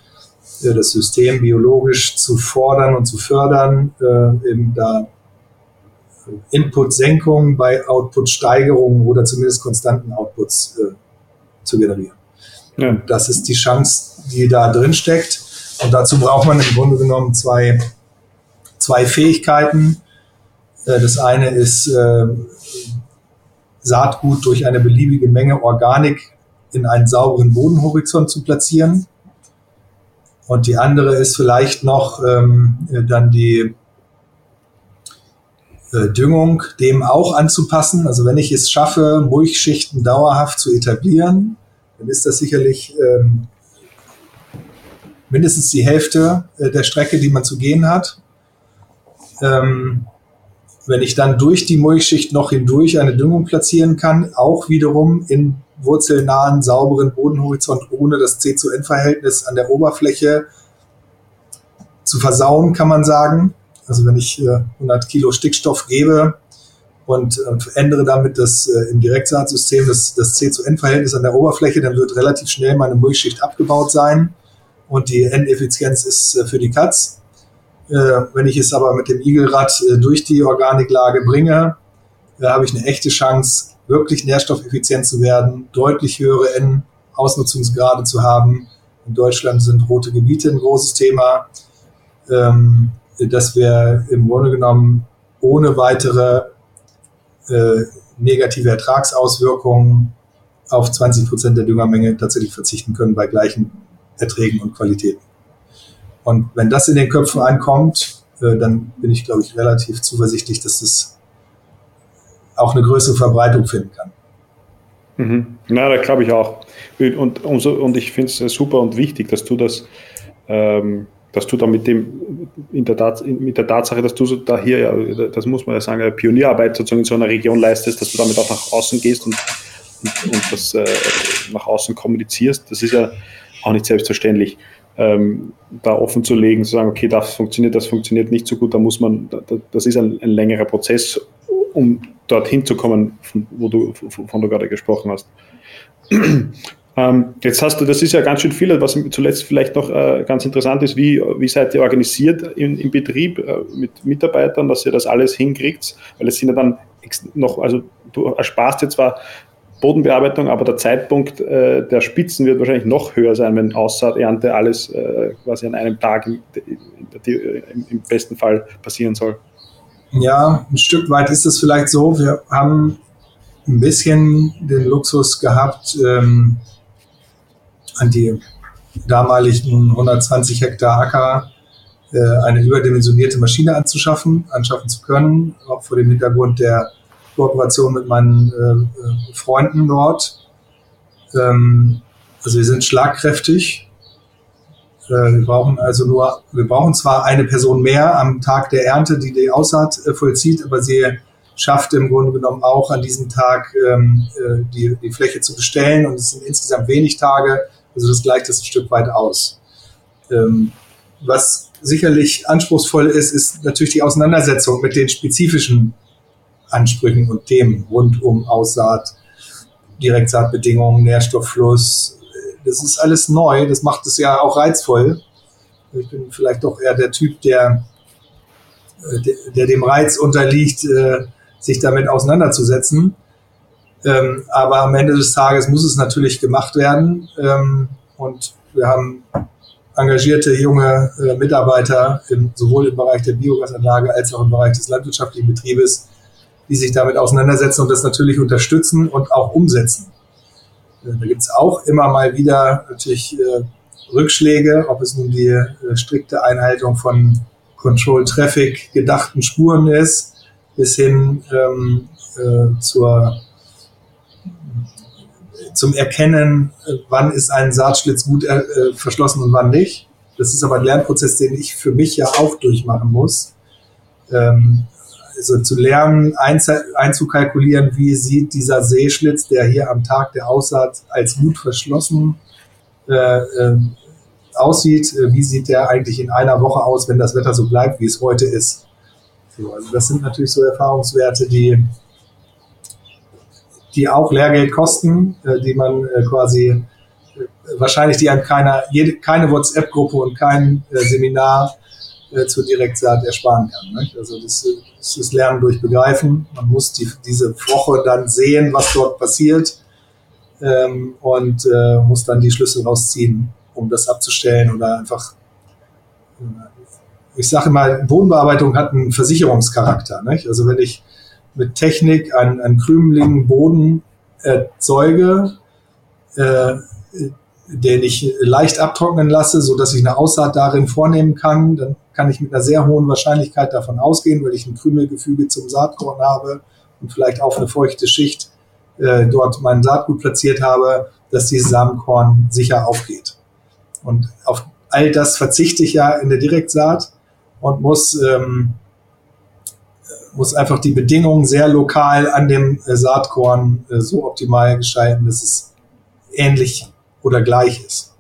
äh, das System biologisch zu fordern und zu fördern, äh, eben da Input-Senkung bei Output-Steigerungen oder zumindest konstanten Outputs äh, zu generieren. Ja. Das ist die Chance, die da drin steckt. Und dazu braucht man im Grunde genommen zwei, zwei Fähigkeiten. Äh, das eine ist äh, Saatgut durch eine beliebige Menge Organik in einen sauberen Bodenhorizont zu platzieren. Und die andere ist vielleicht noch ähm, dann die äh, Düngung dem auch anzupassen. Also wenn ich es schaffe, Mulchschichten dauerhaft zu etablieren, dann ist das sicherlich ähm, mindestens die Hälfte äh, der Strecke, die man zu gehen hat. Ähm, wenn ich dann durch die Mulchschicht noch hindurch eine Düngung platzieren kann, auch wiederum in wurzelnahen, sauberen Bodenhorizont, ohne das C zu N-Verhältnis an der Oberfläche zu versauen, kann man sagen. Also wenn ich äh, 100 Kilo Stickstoff gebe, und äh, ändere damit das äh, im Direktsaatsystem das, das C zu N-Verhältnis an der Oberfläche, dann wird relativ schnell meine Mulchschicht abgebaut sein und die N-Effizienz ist äh, für die Katz. Äh, wenn ich es aber mit dem Igelrad äh, durch die Organiklage bringe, äh, habe ich eine echte Chance, wirklich nährstoffeffizient zu werden, deutlich höhere N-Ausnutzungsgrade zu haben. In Deutschland sind rote Gebiete ein großes Thema, ähm, dass wir im Grunde genommen ohne weitere äh, negative Ertragsauswirkungen auf 20 Prozent der Düngermenge tatsächlich verzichten können bei gleichen Erträgen und Qualitäten. Und wenn das in den Köpfen ankommt, äh, dann bin ich, glaube ich, relativ zuversichtlich, dass das auch eine größere Verbreitung finden kann. Mhm. Na, da glaube ich auch. Und, umso, und ich finde es super und wichtig, dass du das ähm, dass du da mit dem, in der, mit der Tatsache, dass du da hier, ja, das muss man ja sagen, Pionierarbeit sozusagen in so einer Region leistest, dass du damit auch nach außen gehst und, und, und das äh, nach außen kommunizierst, das ist ja auch nicht selbstverständlich. Ähm, da offen zu legen, zu sagen, okay, das funktioniert, das funktioniert nicht so gut, da muss man, das ist ein, ein längerer Prozess, um dorthin zu kommen, von, wo du, von du gerade gesprochen hast. Ähm, jetzt hast du, das ist ja ganz schön viel, was zuletzt vielleicht noch äh, ganz interessant ist, wie, wie seid ihr organisiert in, im Betrieb äh, mit Mitarbeitern, dass ihr das alles hinkriegt, weil es sind ja dann noch, also du ersparst jetzt zwar Bodenbearbeitung, aber der Zeitpunkt äh, der Spitzen wird wahrscheinlich noch höher sein, wenn Aussaat, Ernte, alles äh, quasi an einem Tag im, im, im besten Fall passieren soll. Ja, ein Stück weit ist es vielleicht so. Wir haben ein bisschen den Luxus gehabt, ähm, an die damaligen 120 Hektar Acker äh, eine überdimensionierte Maschine anzuschaffen, anschaffen zu können, auch vor dem Hintergrund der Kooperation mit meinen äh, äh, Freunden dort. Ähm, also wir sind schlagkräftig. Äh, wir brauchen also nur, wir brauchen zwar eine Person mehr am Tag der Ernte, die die Aussaat äh, vollzieht, aber sie schafft im Grunde genommen auch an diesem Tag ähm, äh, die, die Fläche zu bestellen und es sind insgesamt wenig Tage, also das gleicht das ein Stück weit aus. Ähm, was sicherlich anspruchsvoll ist, ist natürlich die Auseinandersetzung mit den spezifischen Ansprüchen und Themen rund um Aussaat, Direktsaatbedingungen, Nährstofffluss. Das ist alles neu, das macht es ja auch reizvoll. Ich bin vielleicht doch eher der Typ, der, äh, der dem Reiz unterliegt, äh, sich damit auseinanderzusetzen. Ähm, aber am Ende des Tages muss es natürlich gemacht werden. Ähm, und wir haben engagierte junge äh, Mitarbeiter im, sowohl im Bereich der Biogasanlage als auch im Bereich des landwirtschaftlichen Betriebes, die sich damit auseinandersetzen und das natürlich unterstützen und auch umsetzen. Äh, da gibt es auch immer mal wieder natürlich äh, Rückschläge, ob es nun die äh, strikte Einhaltung von Control Traffic gedachten Spuren ist, bis hin ähm, äh, zur, zum Erkennen, äh, wann ist ein Saatschlitz gut äh, verschlossen und wann nicht. Das ist aber ein Lernprozess, den ich für mich ja auch durchmachen muss. Ähm, also zu lernen, einzukalkulieren, wie sieht dieser Seeschlitz, der hier am Tag der Aussaat als gut verschlossen äh, äh, aussieht, äh, wie sieht der eigentlich in einer Woche aus, wenn das Wetter so bleibt, wie es heute ist. So, also das sind natürlich so Erfahrungswerte, die, die auch Lehrgeld kosten, äh, die man äh, quasi äh, wahrscheinlich die einem keiner, jede, keine WhatsApp-Gruppe und kein äh, Seminar äh, zur Direktsaat ersparen kann. Ne? Also das, das ist Lernen durch Begreifen. Man muss die, diese Woche dann sehen, was dort passiert ähm, und muss dann die Schlüssel rausziehen, um das abzustellen oder einfach. Ich sage immer, Bodenbearbeitung hat einen Versicherungscharakter. Nicht? Also wenn ich mit Technik einen, einen krümeligen Boden erzeuge, äh, den ich leicht abtrocknen lasse, so dass ich eine Aussaat darin vornehmen kann, dann kann ich mit einer sehr hohen Wahrscheinlichkeit davon ausgehen, weil ich ein Krümelgefüge zum Saatkorn habe und vielleicht auf eine feuchte Schicht äh, dort mein Saatgut platziert habe, dass dieses Samenkorn sicher aufgeht. Und auf all das verzichte ich ja in der Direktsaat und muss, ähm, muss einfach die Bedingungen sehr lokal an dem äh, Saatkorn äh, so optimal gestalten, dass es ähnlich oder gleich ist.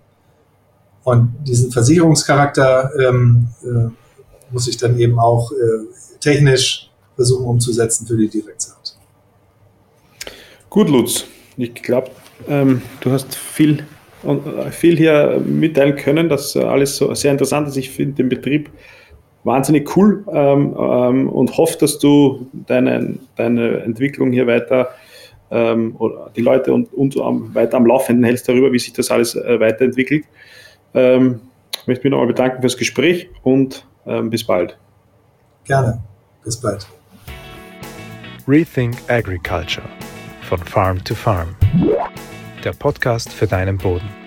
Und diesen Versicherungscharakter ähm, äh, muss ich dann eben auch äh, technisch versuchen umzusetzen für die Direktsaat. Gut, Lutz. Ich glaube, ähm, du hast viel, äh, viel hier mitteilen können. Das äh, alles so sehr interessant ist. Ich finde den Betrieb wahnsinnig cool ähm, ähm, und hoffe, dass du deine, deine Entwicklung hier weiter ähm, oder die Leute und uns weiter am Laufenden hältst darüber, wie sich das alles äh, weiterentwickelt. Ähm, ich möchte mich nochmal bedanken fürs Gespräch und ähm, bis bald. Gerne. Bis bald. Rethink Agriculture von Farm to Farm. Der Podcast für deinen Boden.